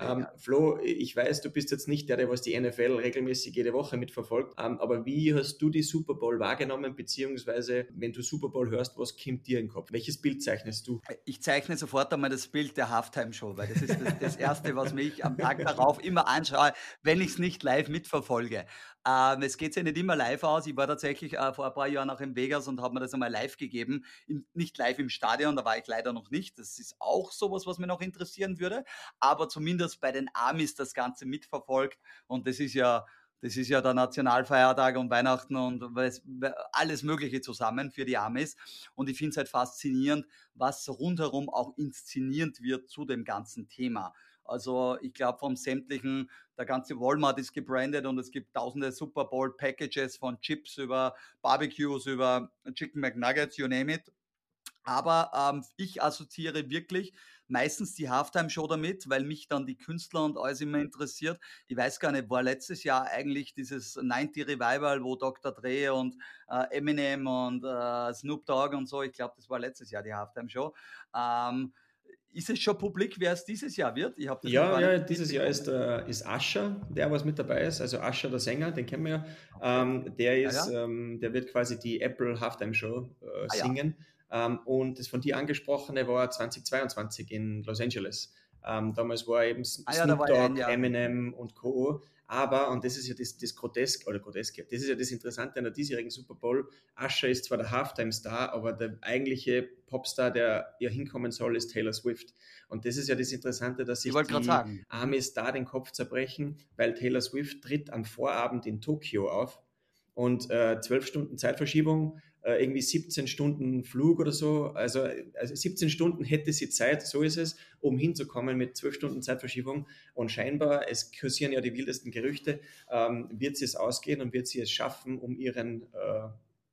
Speaker 3: Ähm, Flo, ich weiß, du bist jetzt nicht der, der was die NFL regelmäßig jede Woche mitverfolgt, ähm, aber wie hast du die Super Bowl wahrgenommen, beziehungsweise wenn du Super Bowl hörst, was kommt dir in den Kopf? Welches Bild zeichnest du?
Speaker 2: Ich zeichne sofort einmal das Bild der Halftime-Show, weil das ist das, das Erste, was mich am Tag darauf immer anschaue, wenn ich es nicht live mitverfolge. Ähm, es geht ja nicht immer live aus. Ich war tatsächlich äh, vor ein paar Jahren auch in Vegas und habe mir das einmal live gegeben. Im, nicht live im Stadion, da war ich leider noch nicht. Das ist auch sowas, was mich noch interessieren würde. Aber zumindest bei den Amis das Ganze mitverfolgt. Und das ist ja das ist ja der Nationalfeiertag und Weihnachten und alles Mögliche zusammen für die Amis. Und ich finde es halt faszinierend, was rundherum auch inszeniert wird zu dem ganzen Thema. Also ich glaube vom sämtlichen, der ganze Walmart ist gebrandet und es gibt tausende Super Bowl Packages von Chips über Barbecues, über Chicken McNuggets, you name it. Aber ähm, ich assoziiere wirklich meistens die Halftime-Show damit, weil mich dann die Künstler und alles immer interessiert. Ich weiß gar nicht, war letztes Jahr eigentlich dieses 90 Revival, wo Dr. Dre und äh, Eminem und äh, Snoop Dogg und so, ich glaube, das war letztes Jahr die Halftime-Show. Ähm, ist es schon publik, wer es dieses Jahr wird?
Speaker 3: ja, ja, dieses Jahr ist, äh, ist Ascher, der was mit dabei ist. Also Ascher, der Sänger, den kennen wir ja. Ähm, der ah, ist, ja, ja. Ähm, der wird quasi die Apple Halftime Show äh, ah, singen. Ähm, und das von dir angesprochene war 2022 in Los Angeles. Ähm, damals war eben ah, Snoop Dogg, Eminem und Co. Aber, und das ist ja das, das Grotesk, oder Groteske, das ist ja das Interessante an der diesjährigen Super Bowl. Usher ist zwar der Halftime-Star, aber der eigentliche Popstar, der ja hinkommen soll, ist Taylor Swift. Und das ist ja das Interessante, dass sich die Amis da den Kopf zerbrechen, weil Taylor Swift tritt am Vorabend in Tokio auf und äh, zwölf äh, Stunden Zeitverschiebung äh, irgendwie 17 Stunden Flug oder so. Also, also 17 Stunden hätte sie Zeit, so ist es, um hinzukommen mit 12 Stunden Zeitverschiebung. Und scheinbar, es kursieren ja die wildesten Gerüchte, ähm, wird sie es ausgehen und wird sie es schaffen, um ihren äh,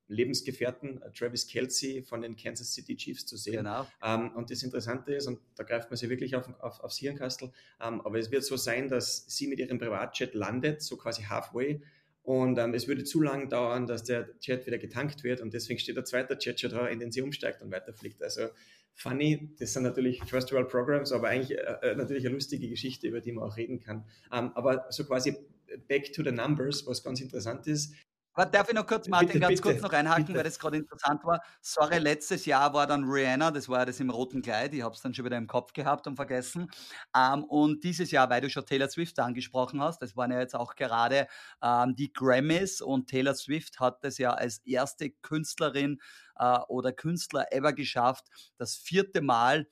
Speaker 3: Lebensgefährten äh, Travis Kelsey von den Kansas City Chiefs zu sehen. Genau. Ähm, und das Interessante ist, und da greift man sie wirklich auf, auf, aufs Hirnkastel, ähm, aber es wird so sein, dass sie mit ihrem Privatjet landet, so quasi halfway und ähm, es würde zu lang dauern, dass der Jet wieder getankt wird und deswegen steht der zweite Jet schon da, in den sie umsteigt und weiterfliegt. Also funny, das sind natürlich First World Programs, aber eigentlich äh, äh, natürlich eine lustige Geschichte, über die man auch reden kann. Ähm, aber so quasi back to the numbers, was ganz interessant ist,
Speaker 2: Darf ich noch kurz, Martin, bitte, ganz bitte, kurz noch reinhaken, bitte. weil das gerade interessant war. Sorry, letztes Jahr war dann Rihanna, das war ja das im roten Kleid, ich habe es dann schon wieder im Kopf gehabt und vergessen. Ähm, und dieses Jahr, weil du schon Taylor Swift angesprochen hast, das waren ja jetzt auch gerade ähm, die Grammys und Taylor Swift hat es ja als erste Künstlerin äh, oder Künstler ever geschafft, das vierte Mal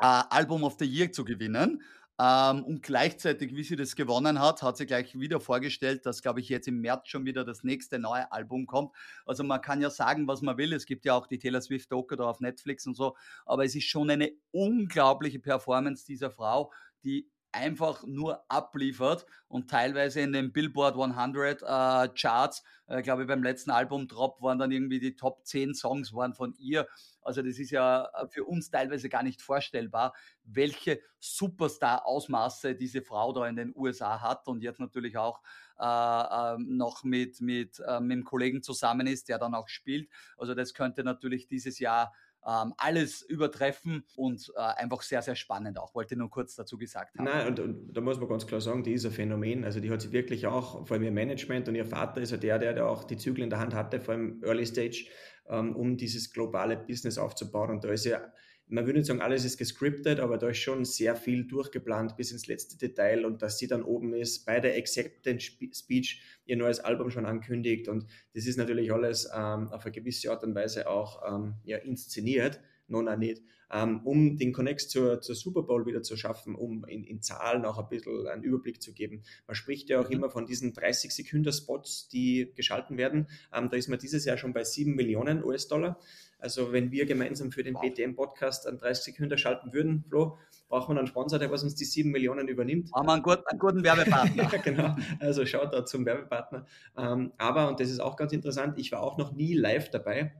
Speaker 2: äh, Album of the Year zu gewinnen. Ähm, und gleichzeitig, wie sie das gewonnen hat, hat sie gleich wieder vorgestellt, dass, glaube ich, jetzt im März schon wieder das nächste neue Album kommt. Also man kann ja sagen, was man will. Es gibt ja auch die Taylor Swift Doku da auf Netflix und so. Aber es ist schon eine unglaubliche Performance dieser Frau, die einfach nur abliefert und teilweise in den Billboard 100 äh, Charts, äh, glaube ich beim letzten Album Drop waren dann irgendwie die Top 10 Songs waren von ihr. Also das ist ja äh, für uns teilweise gar nicht vorstellbar, welche Superstar-Ausmaße diese Frau da in den USA hat und jetzt natürlich auch äh, äh, noch mit, mit, äh, mit dem Kollegen zusammen ist, der dann auch spielt. Also das könnte natürlich dieses Jahr ähm, alles übertreffen und äh, einfach sehr, sehr spannend auch. Wollte nur kurz dazu gesagt haben.
Speaker 3: Nein, und, und, da muss man ganz klar sagen, die ist ein Phänomen. Also die hat sie wirklich auch, vor allem ihr Management und ihr Vater ist ja der, der, der auch die Zügel in der Hand hatte, vor allem Early Stage, ähm, um dieses globale Business aufzubauen. Und da ist ja man würde nicht sagen, alles ist gescriptet, aber da ist schon sehr viel durchgeplant bis ins letzte Detail und dass sie dann oben ist, bei der Acceptance Speech ihr neues Album schon ankündigt und das ist natürlich alles ähm, auf eine gewisse Art und Weise auch ähm, ja, inszeniert, noch nicht ähm, um den Connect zur, zur Super Bowl wieder zu schaffen, um in, in Zahlen auch ein bisschen einen Überblick zu geben. Man spricht ja auch mhm. immer von diesen 30 Sekunden Spots, die geschalten werden. Ähm, da ist man dieses Jahr schon bei 7 Millionen US-Dollar. Also wenn wir gemeinsam für den. BTM-Podcast an 30 Sekunden schalten würden, Flo, brauchen wir einen Sponsor, der was uns die 7 Millionen übernimmt.
Speaker 2: Haben wir einen guten, einen guten Werbepartner.
Speaker 3: ja, genau. Also schaut da zum Werbepartner. Ähm, aber, und das ist auch ganz interessant, ich war auch noch nie live dabei.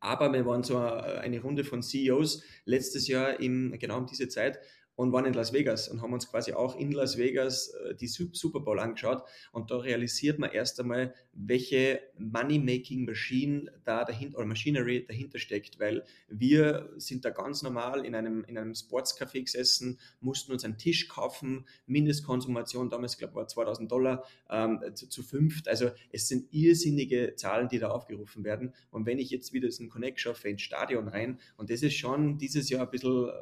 Speaker 3: Aber wir waren so eine Runde von CEOs letztes Jahr im, genau um diese Zeit und waren in Las Vegas und haben uns quasi auch in Las Vegas äh, die Super Bowl angeschaut. Und da realisiert man erst einmal, welche Money-Making-Machine da dahinter oder Machinery dahinter steckt, weil wir sind da ganz normal in einem, in einem Sportscafé gesessen, mussten uns einen Tisch kaufen, Mindestkonsumation damals, glaube ich, war 2000 Dollar ähm, zu, zu fünft. Also es sind irrsinnige Zahlen, die da aufgerufen werden. Und wenn ich jetzt wieder diesen Connect schaffe ins Stadion rein, und das ist schon dieses Jahr ein bisschen äh,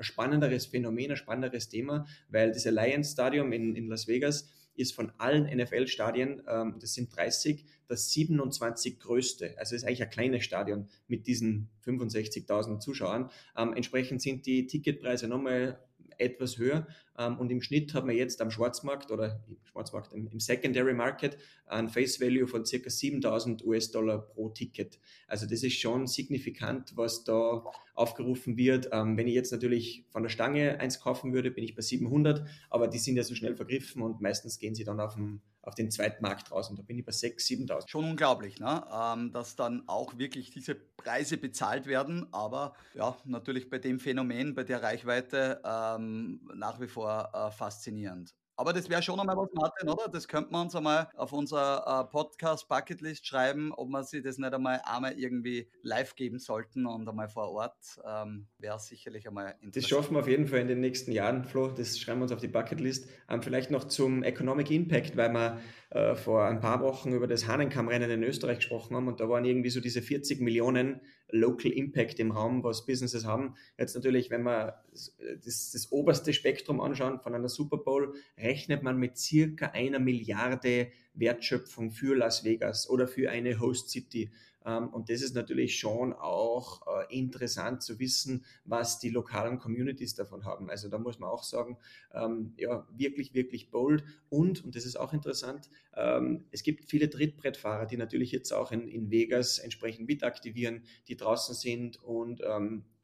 Speaker 3: spannenderes Phänomen, ein spannenderes Thema, weil das Alliance Stadium in, in Las Vegas ist von allen NFL-Stadien, ähm, das sind 30, das 27 größte. Also ist eigentlich ein kleines Stadion mit diesen 65.000 Zuschauern. Ähm, entsprechend sind die Ticketpreise nochmal etwas höher. Ähm, und im Schnitt hat man jetzt am Schwarzmarkt oder im Schwarzmarkt, im, Secondary Market ein Face Value von circa 7000 US-Dollar pro Ticket. Also das ist schon signifikant, was da aufgerufen wird. Ähm, wenn ich jetzt natürlich von der Stange eins kaufen würde, bin ich bei 700, aber die sind ja so schnell vergriffen und meistens gehen sie dann auf den, auf den Zweitmarkt raus und da bin ich bei 6.000, 7.000.
Speaker 2: Schon unglaublich, ne? Ähm, dass dann auch wirklich diese Preise bezahlt werden, aber ja, natürlich bei dem Phänomen, bei der Reichweite ähm, nach wie vor äh, faszinierend. Aber das wäre schon einmal was, Martin, oder? Das könnte man uns einmal auf unser äh, Podcast Bucketlist schreiben, ob wir sie das nicht einmal einmal irgendwie live geben sollten und einmal vor Ort. Ähm, wäre sicherlich einmal
Speaker 3: interessant. Das schaffen wir auf jeden Fall in den nächsten Jahren, Flo. Das schreiben wir uns auf die Bucketlist. Ähm, vielleicht noch zum Economic Impact, weil wir äh, vor ein paar Wochen über das Hahnenkammrennen in Österreich gesprochen haben und da waren irgendwie so diese 40 Millionen Local Impact im Raum, was Businesses haben. Jetzt natürlich, wenn wir das, das oberste Spektrum anschauen von einer Super Bowl, rechnet man mit circa einer Milliarde Wertschöpfung für Las Vegas oder für eine Host City. Ähm, und das ist natürlich schon auch äh, interessant zu wissen, was die lokalen Communities davon haben. Also da muss man auch sagen, ähm, ja, wirklich, wirklich bold. Und, und das ist auch interessant, ähm, es gibt viele Trittbrettfahrer, die natürlich jetzt auch in, in Vegas entsprechend mit aktivieren, die draußen sind und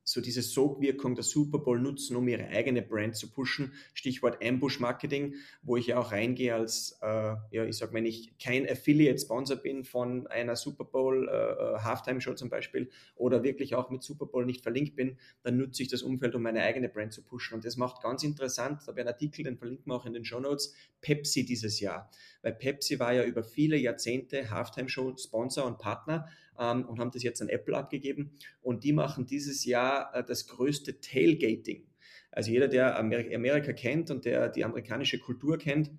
Speaker 3: so diese Sogwirkung der Super Bowl nutzen, um ihre eigene Brand zu pushen. Stichwort Ambush Marketing, wo ich ja auch reingehe als, äh, ja, ich sag, wenn ich kein Affiliate-Sponsor bin von einer Super Bowl äh, äh, Halftime-Show zum Beispiel oder wirklich auch mit Super Bowl nicht verlinkt bin, dann nutze ich das Umfeld, um meine eigene Brand zu pushen. Und das macht ganz interessant, da habe ich einen Artikel, den verlinken wir auch in den Show Notes, Pepsi dieses Jahr. Weil Pepsi war ja über viele Jahrzehnte Halftime-Show-Sponsor und Partner ähm, und haben das jetzt an Apple abgegeben. Und die machen dieses Jahr äh, das größte Tailgating. Also jeder, der Amerika, Amerika kennt und der die amerikanische Kultur kennt,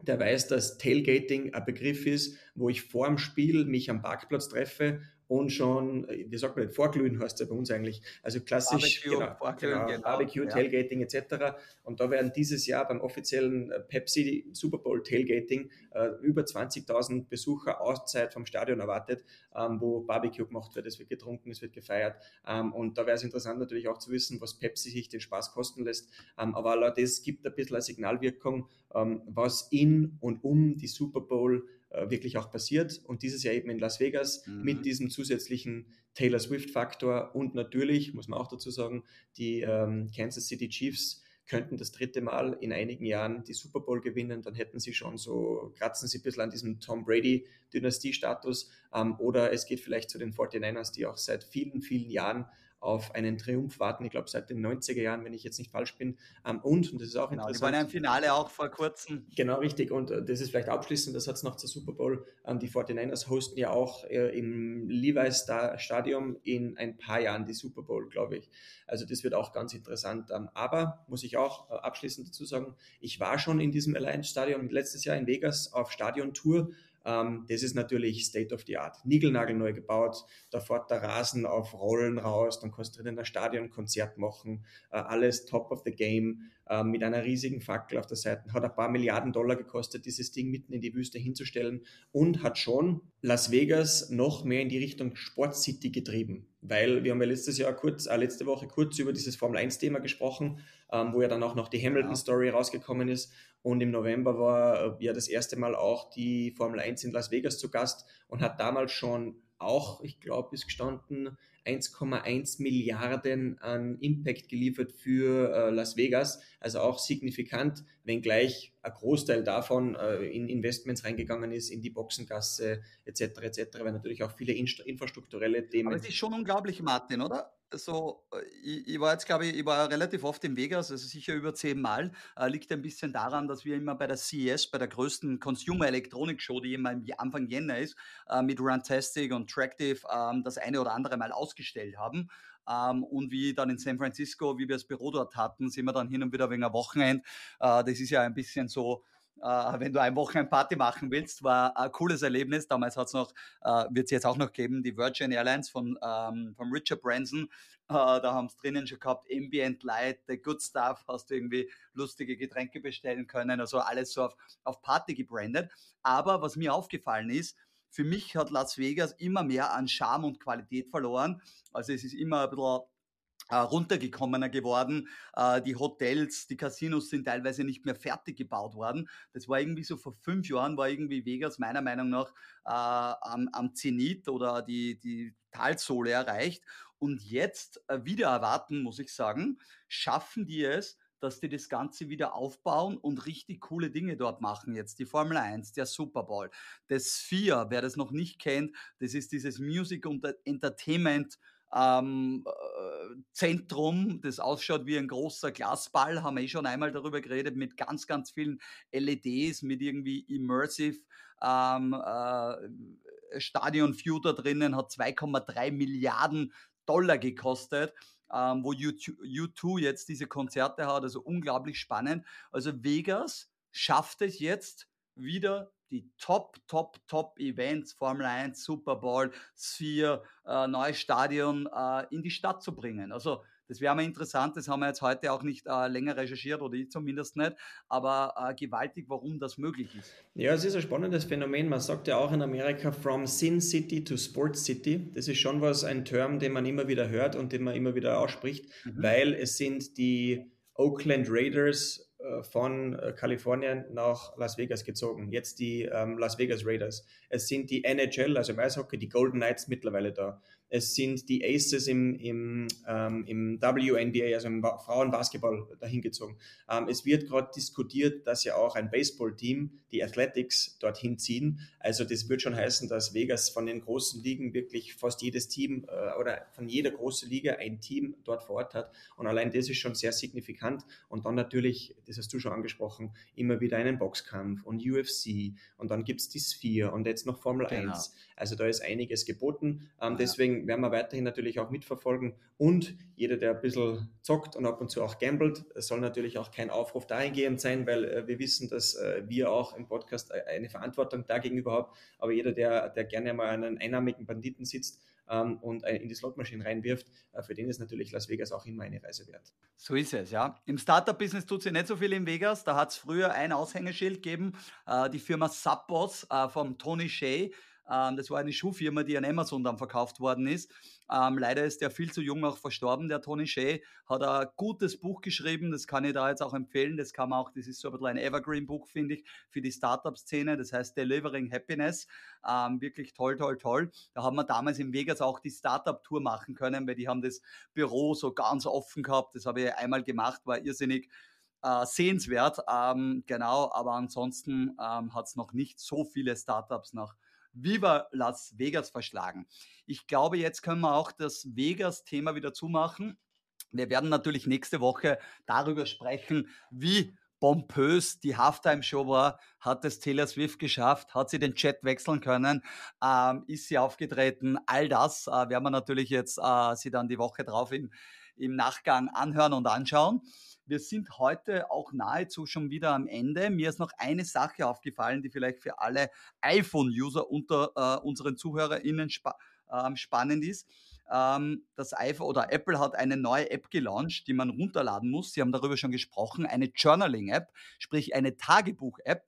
Speaker 3: der weiß, dass Tailgating ein Begriff ist, wo ich vor dem Spiel mich am Parkplatz treffe und schon, äh, wie sagt man, vorglühen heißt es ja bei uns eigentlich. Also klassisch
Speaker 2: Barbecue, genau, genau,
Speaker 3: genau, Barbecue, ja. Tailgating etc. Und da werden dieses Jahr beim offiziellen äh, Pepsi Super Bowl Tailgating äh, über 20.000 Besucher auszeit vom Stadion erwartet, ähm, wo Barbecue gemacht wird, es wird getrunken, es wird gefeiert. Ähm, und da wäre es interessant natürlich auch zu wissen, was Pepsi sich den Spaß kosten lässt. Ähm, aber das gibt ein bisschen eine Signalwirkung, ähm, was in und um die Super Bowl wirklich auch passiert. Und dieses Jahr eben in Las Vegas mhm. mit diesem zusätzlichen Taylor Swift-Faktor und natürlich, muss man auch dazu sagen, die ähm, Kansas City Chiefs könnten das dritte Mal in einigen Jahren die Super Bowl gewinnen, dann hätten sie schon so, kratzen sie ein bisschen an diesem Tom Brady-Dynastie-Status. Ähm, oder es geht vielleicht zu den 49ers, die auch seit vielen, vielen Jahren auf einen Triumph warten. Ich glaube, seit den 90er Jahren, wenn ich jetzt nicht falsch bin. Ähm, und, und das ist auch genau, interessant. Die
Speaker 2: waren ja im Finale auch vor kurzem.
Speaker 3: Genau, richtig. Und äh, das ist vielleicht abschließend, das hat es noch zur Super Bowl. Ähm, die 49ers hosten ja auch äh, im Levi's Stadium in ein paar Jahren die Super Bowl, glaube ich. Also das wird auch ganz interessant. Ähm, aber, muss ich auch äh, abschließend dazu sagen, ich war schon in diesem Alliance Stadion letztes Jahr in Vegas auf Stadiontour ähm, das ist natürlich State of the Art. Nigelnagel neu gebaut, da fährt der Rasen auf Rollen raus, dann kannst du drin ein Stadionkonzert machen, äh, alles top of the game, äh, mit einer riesigen Fackel auf der Seite. Hat ein paar Milliarden Dollar gekostet, dieses Ding mitten in die Wüste hinzustellen und hat schon Las Vegas noch mehr in die Richtung Sport City getrieben. Weil wir haben ja letztes Jahr kurz, äh, letzte Woche kurz über dieses Formel 1-Thema gesprochen, ähm, wo ja dann auch noch die Hamilton-Story rausgekommen ist. Und im November war äh, ja das erste Mal auch die Formel 1 in Las Vegas zu Gast und hat damals schon auch, ich glaube, ist gestanden 1,1 Milliarden an Impact geliefert für äh, Las Vegas. Also auch signifikant, wenngleich ein Großteil davon äh, in Investments reingegangen ist, in die Boxengasse etc. etc., weil natürlich auch viele infrastrukturelle Themen.
Speaker 2: Aber es ist schon unglaublich, Martin, oder? So, äh, ich, ich, war jetzt, glaube ich, ich war relativ oft in Vegas, also sicher über zehn Mal. Äh, liegt ein bisschen daran, dass wir immer bei der CES, bei der größten Consumer Electronic Show, die immer Anfang Jänner ist, äh, mit Runtastic und Tractive ähm, das eine oder andere Mal ausgestellt haben. Ähm, und wie dann in San Francisco, wie wir das Büro dort hatten, sind wir dann hin und wieder wegen ein Wochenende. Äh, das ist ja ein bisschen so, äh, wenn du ein Wochenende Party machen willst, war ein cooles Erlebnis. Damals hat es noch, äh, wird es jetzt auch noch geben, die Virgin Airlines von, ähm, von Richard Branson. Äh, da haben es drinnen schon gehabt, Ambient Light, The Good Stuff, hast du irgendwie lustige Getränke bestellen können, also alles so auf, auf Party gebrandet. Aber was mir aufgefallen ist, für mich hat Las Vegas immer mehr an Charme und Qualität verloren. Also es ist immer ein bisschen runtergekommener geworden. Äh, die Hotels, die Casinos sind teilweise nicht mehr fertig gebaut worden. Das war irgendwie so vor fünf Jahren, war irgendwie Vegas meiner Meinung nach äh, am, am Zenit oder die, die Talsohle erreicht. Und jetzt äh, wieder erwarten, muss ich sagen, schaffen die es, dass die das Ganze wieder aufbauen und richtig coole Dinge dort machen. Jetzt die Formel 1, der Super Bowl, das Sphere, wer das noch nicht kennt, das ist dieses Music und Entertainment ähm, äh, Zentrum, das ausschaut wie ein großer Glasball, haben wir eh schon einmal darüber geredet, mit ganz, ganz vielen LEDs, mit irgendwie Immersive ähm, äh, Stadion View da drinnen, hat 2,3 Milliarden Dollar gekostet. Ähm, wo U2, U2 jetzt diese Konzerte hat, also unglaublich spannend. Also Vegas schafft es jetzt wieder die Top, Top, Top Events, Formel 1, Super Bowl, Sphere, äh, neues Stadion äh, in die Stadt zu bringen. Also das wäre mal interessant, das haben wir jetzt heute auch nicht äh, länger recherchiert oder ich zumindest nicht, aber äh, gewaltig, warum das möglich ist.
Speaker 3: Ja, es ist ein spannendes Phänomen. Man sagt ja auch in Amerika from Sin City to Sports City. Das ist schon was, ein Term, den man immer wieder hört und den man immer wieder ausspricht, mhm. weil es sind die Oakland Raiders von äh, Kalifornien nach Las Vegas gezogen. Jetzt die ähm, Las Vegas Raiders. Es sind die NHL, also im Eishockey, die Golden Knights mittlerweile da. Es sind die Aces im, im, ähm, im WNBA, also im Frauenbasketball, dahin gezogen. Ähm, es wird gerade diskutiert, dass ja auch ein Baseballteam, die Athletics, dorthin ziehen. Also das wird schon heißen, dass Vegas von den großen Ligen wirklich fast jedes Team äh, oder von jeder großen Liga ein Team dort vor Ort hat. Und allein das ist schon sehr signifikant. Und dann natürlich, das hast du schon angesprochen, immer wieder einen Boxkampf und UFC und dann gibt es die Sphere und jetzt noch Formel genau. 1. Also da ist einiges geboten. Ähm, ja. Deswegen werden wir weiterhin natürlich auch mitverfolgen. Und jeder, der ein bisschen zockt und ab und zu auch gambelt, soll natürlich auch kein Aufruf dahingehend sein, weil äh, wir wissen, dass äh, wir auch im Podcast äh, eine Verantwortung dagegenüber haben. Aber jeder, der, der gerne mal einen einnahmigen Banditen sitzt, ähm, und in die Slotmaschine reinwirft, äh, für den ist natürlich Las Vegas auch immer eine Reise wert.
Speaker 2: So ist es, ja. Im Startup-Business tut sich nicht so viel in Vegas. Da hat es früher ein Aushängeschild gegeben, äh, die Firma Subboss äh, vom Tony Shea. Ähm, das war eine Schuhfirma, die an Amazon dann verkauft worden ist. Ähm, leider ist der viel zu jung auch verstorben, der Tony Shea. Hat ein gutes Buch geschrieben, das kann ich da jetzt auch empfehlen. Das kann man auch, das ist so ein bisschen ein Evergreen-Buch, finde ich, für die Startup-Szene. Das heißt Delivering Happiness. Ähm, wirklich toll, toll, toll. Da haben wir damals in Vegas auch die Startup-Tour machen können, weil die haben das Büro so ganz offen gehabt. Das habe ich einmal gemacht, war irrsinnig äh, sehenswert. Ähm, genau, aber ansonsten ähm, hat es noch nicht so viele Startups nach Viva Las Vegas verschlagen. Ich glaube, jetzt können wir auch das Vegas-Thema wieder zumachen. Wir werden natürlich nächste Woche darüber sprechen, wie pompös die Halftime-Show war, hat es Taylor Swift geschafft, hat sie den Chat wechseln können, ähm, ist sie aufgetreten, all das äh, werden wir natürlich jetzt äh, sie dann die Woche drauf im, im Nachgang anhören und anschauen. Wir sind heute auch nahezu schon wieder am Ende. Mir ist noch eine Sache aufgefallen, die vielleicht für alle iPhone-User unter äh, unseren ZuhörerInnen spa äh, spannend ist. Ähm, das iPhone oder Apple hat eine neue App gelauncht, die man runterladen muss. Sie haben darüber schon gesprochen, eine Journaling-App, sprich eine Tagebuch-App.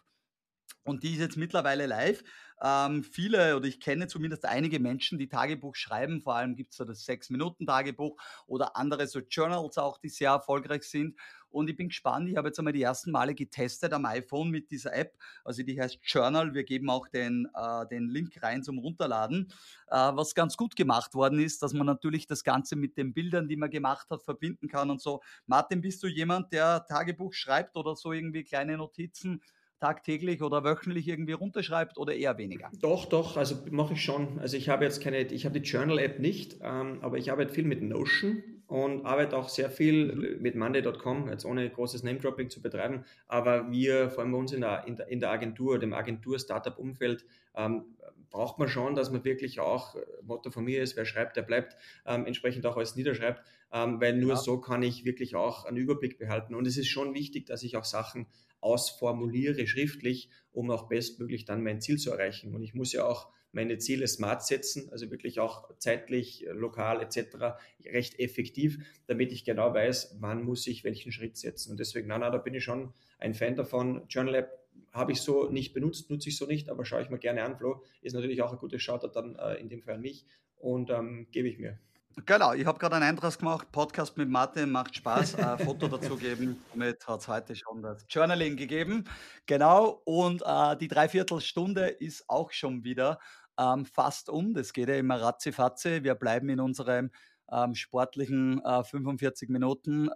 Speaker 2: Und die ist jetzt mittlerweile live. Ähm, viele oder ich kenne zumindest einige Menschen, die Tagebuch schreiben. Vor allem gibt es da das Sechs-Minuten-Tagebuch oder andere so Journals auch, die sehr erfolgreich sind. Und ich bin gespannt. Ich habe jetzt einmal die ersten Male getestet am iPhone mit dieser App. Also die heißt Journal. Wir geben auch den, äh, den Link rein zum Runterladen. Äh, was ganz gut gemacht worden ist, dass man natürlich das Ganze mit den Bildern, die man gemacht hat, verbinden kann und so. Martin, bist du jemand, der Tagebuch schreibt oder so irgendwie kleine Notizen? Tagtäglich oder wöchentlich irgendwie runterschreibt oder eher weniger?
Speaker 3: Doch, doch, also mache ich schon. Also ich habe jetzt keine, ich habe die Journal-App nicht, ähm, aber ich arbeite viel mit Notion und arbeite auch sehr viel mhm. mit Monday.com, jetzt ohne großes Name-Dropping zu betreiben, aber wir, vor allem bei uns in der, in der, in der Agentur, dem Agentur-Startup-Umfeld, ähm, braucht man schon, dass man wirklich auch, äh, Motto von mir ist, wer schreibt, der bleibt, ähm, entsprechend auch alles niederschreibt, ähm, weil nur ja. so kann ich wirklich auch einen Überblick behalten. Und es ist schon wichtig, dass ich auch Sachen ausformuliere schriftlich, um auch bestmöglich dann mein Ziel zu erreichen. Und ich muss ja auch meine Ziele smart setzen, also wirklich auch zeitlich, lokal etc. recht effektiv, damit ich genau weiß, wann muss ich welchen Schritt setzen. Und deswegen, na, na, da bin ich schon ein Fan davon. Journal App habe ich so nicht benutzt, nutze ich so nicht, aber schaue ich mir gerne an. Flo ist natürlich auch ein gutes Shoutout dann äh, in dem Fall an mich und ähm, gebe ich mir.
Speaker 2: Genau, ich habe gerade einen Eintrag gemacht, Podcast mit Martin, macht Spaß, ein Foto dazu geben. Damit hat es heute schon das Journaling gegeben. Genau, und äh, die Dreiviertelstunde ist auch schon wieder ähm, fast um. Das geht ja immer ratzi-fatzi. Wir bleiben in unserem ähm, sportlichen äh, 45 Minuten äh,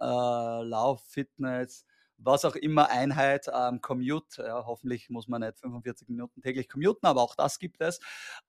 Speaker 2: Lauf, Fitness, was auch immer Einheit ähm, Commute. Ja, hoffentlich muss man nicht 45 Minuten täglich commuten, aber auch das gibt es.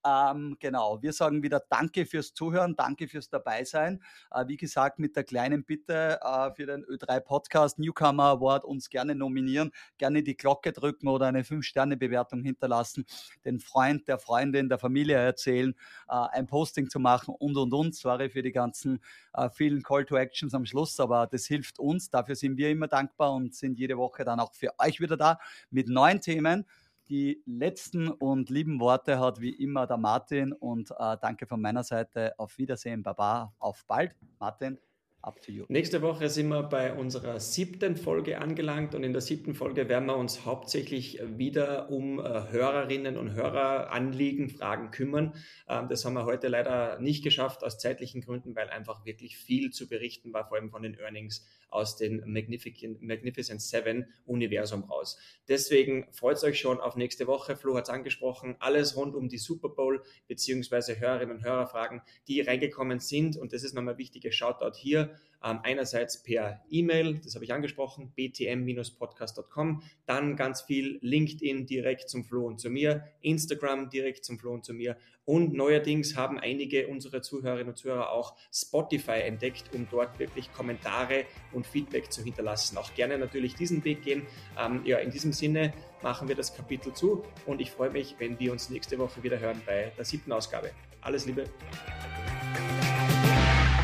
Speaker 2: Ähm, genau, wir sagen wieder Danke fürs Zuhören, danke fürs Dabeisein. Äh, wie gesagt, mit der kleinen Bitte äh, für den Ö3 Podcast Newcomer Award uns gerne nominieren, gerne die Glocke drücken oder eine 5-Sterne-Bewertung hinterlassen, den Freund, der Freundin, der Familie erzählen, äh, ein Posting zu machen und und und. Sorry für die ganzen äh, vielen Call to Actions am Schluss, aber das hilft uns. Dafür sind wir immer dankbar und sind jede Woche dann auch für euch wieder da mit neuen Themen. Die letzten und lieben Worte hat wie immer der Martin und äh, danke von meiner Seite. Auf Wiedersehen, Baba, auf bald. Martin,
Speaker 3: Up to you. Nächste Woche sind wir bei unserer siebten Folge angelangt und in der siebten Folge werden wir uns hauptsächlich wieder um äh, Hörerinnen und Höreranliegen, Fragen kümmern. Ähm, das haben wir heute leider nicht geschafft aus zeitlichen Gründen, weil einfach wirklich viel zu berichten war, vor allem von den Earnings aus dem Magnificent, Magnificent Seven Universum raus. Deswegen freut es euch schon auf nächste Woche. Flo hat es angesprochen, alles rund um die Super Bowl beziehungsweise Hörerinnen und Hörerfragen, die reingekommen sind und das ist nochmal ein wichtiges Shoutout hier ähm, einerseits per E-Mail, das habe ich angesprochen, btm-podcast.com, dann ganz viel LinkedIn direkt zum Flo und zu mir, Instagram direkt zum Flo und zu mir und neuerdings haben einige unserer Zuhörerinnen und Zuhörer auch Spotify entdeckt, um dort wirklich Kommentare und Feedback zu hinterlassen. Auch gerne natürlich diesen Weg gehen. Ähm, ja, in diesem Sinne machen wir das Kapitel zu und ich freue mich, wenn wir uns nächste Woche wieder hören bei der siebten Ausgabe. Alles Liebe.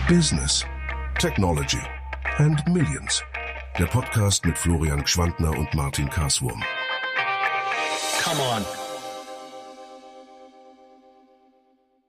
Speaker 1: Business Technology and Millions. Der Podcast mit Florian Schwantner und Martin Karswurm. Come on.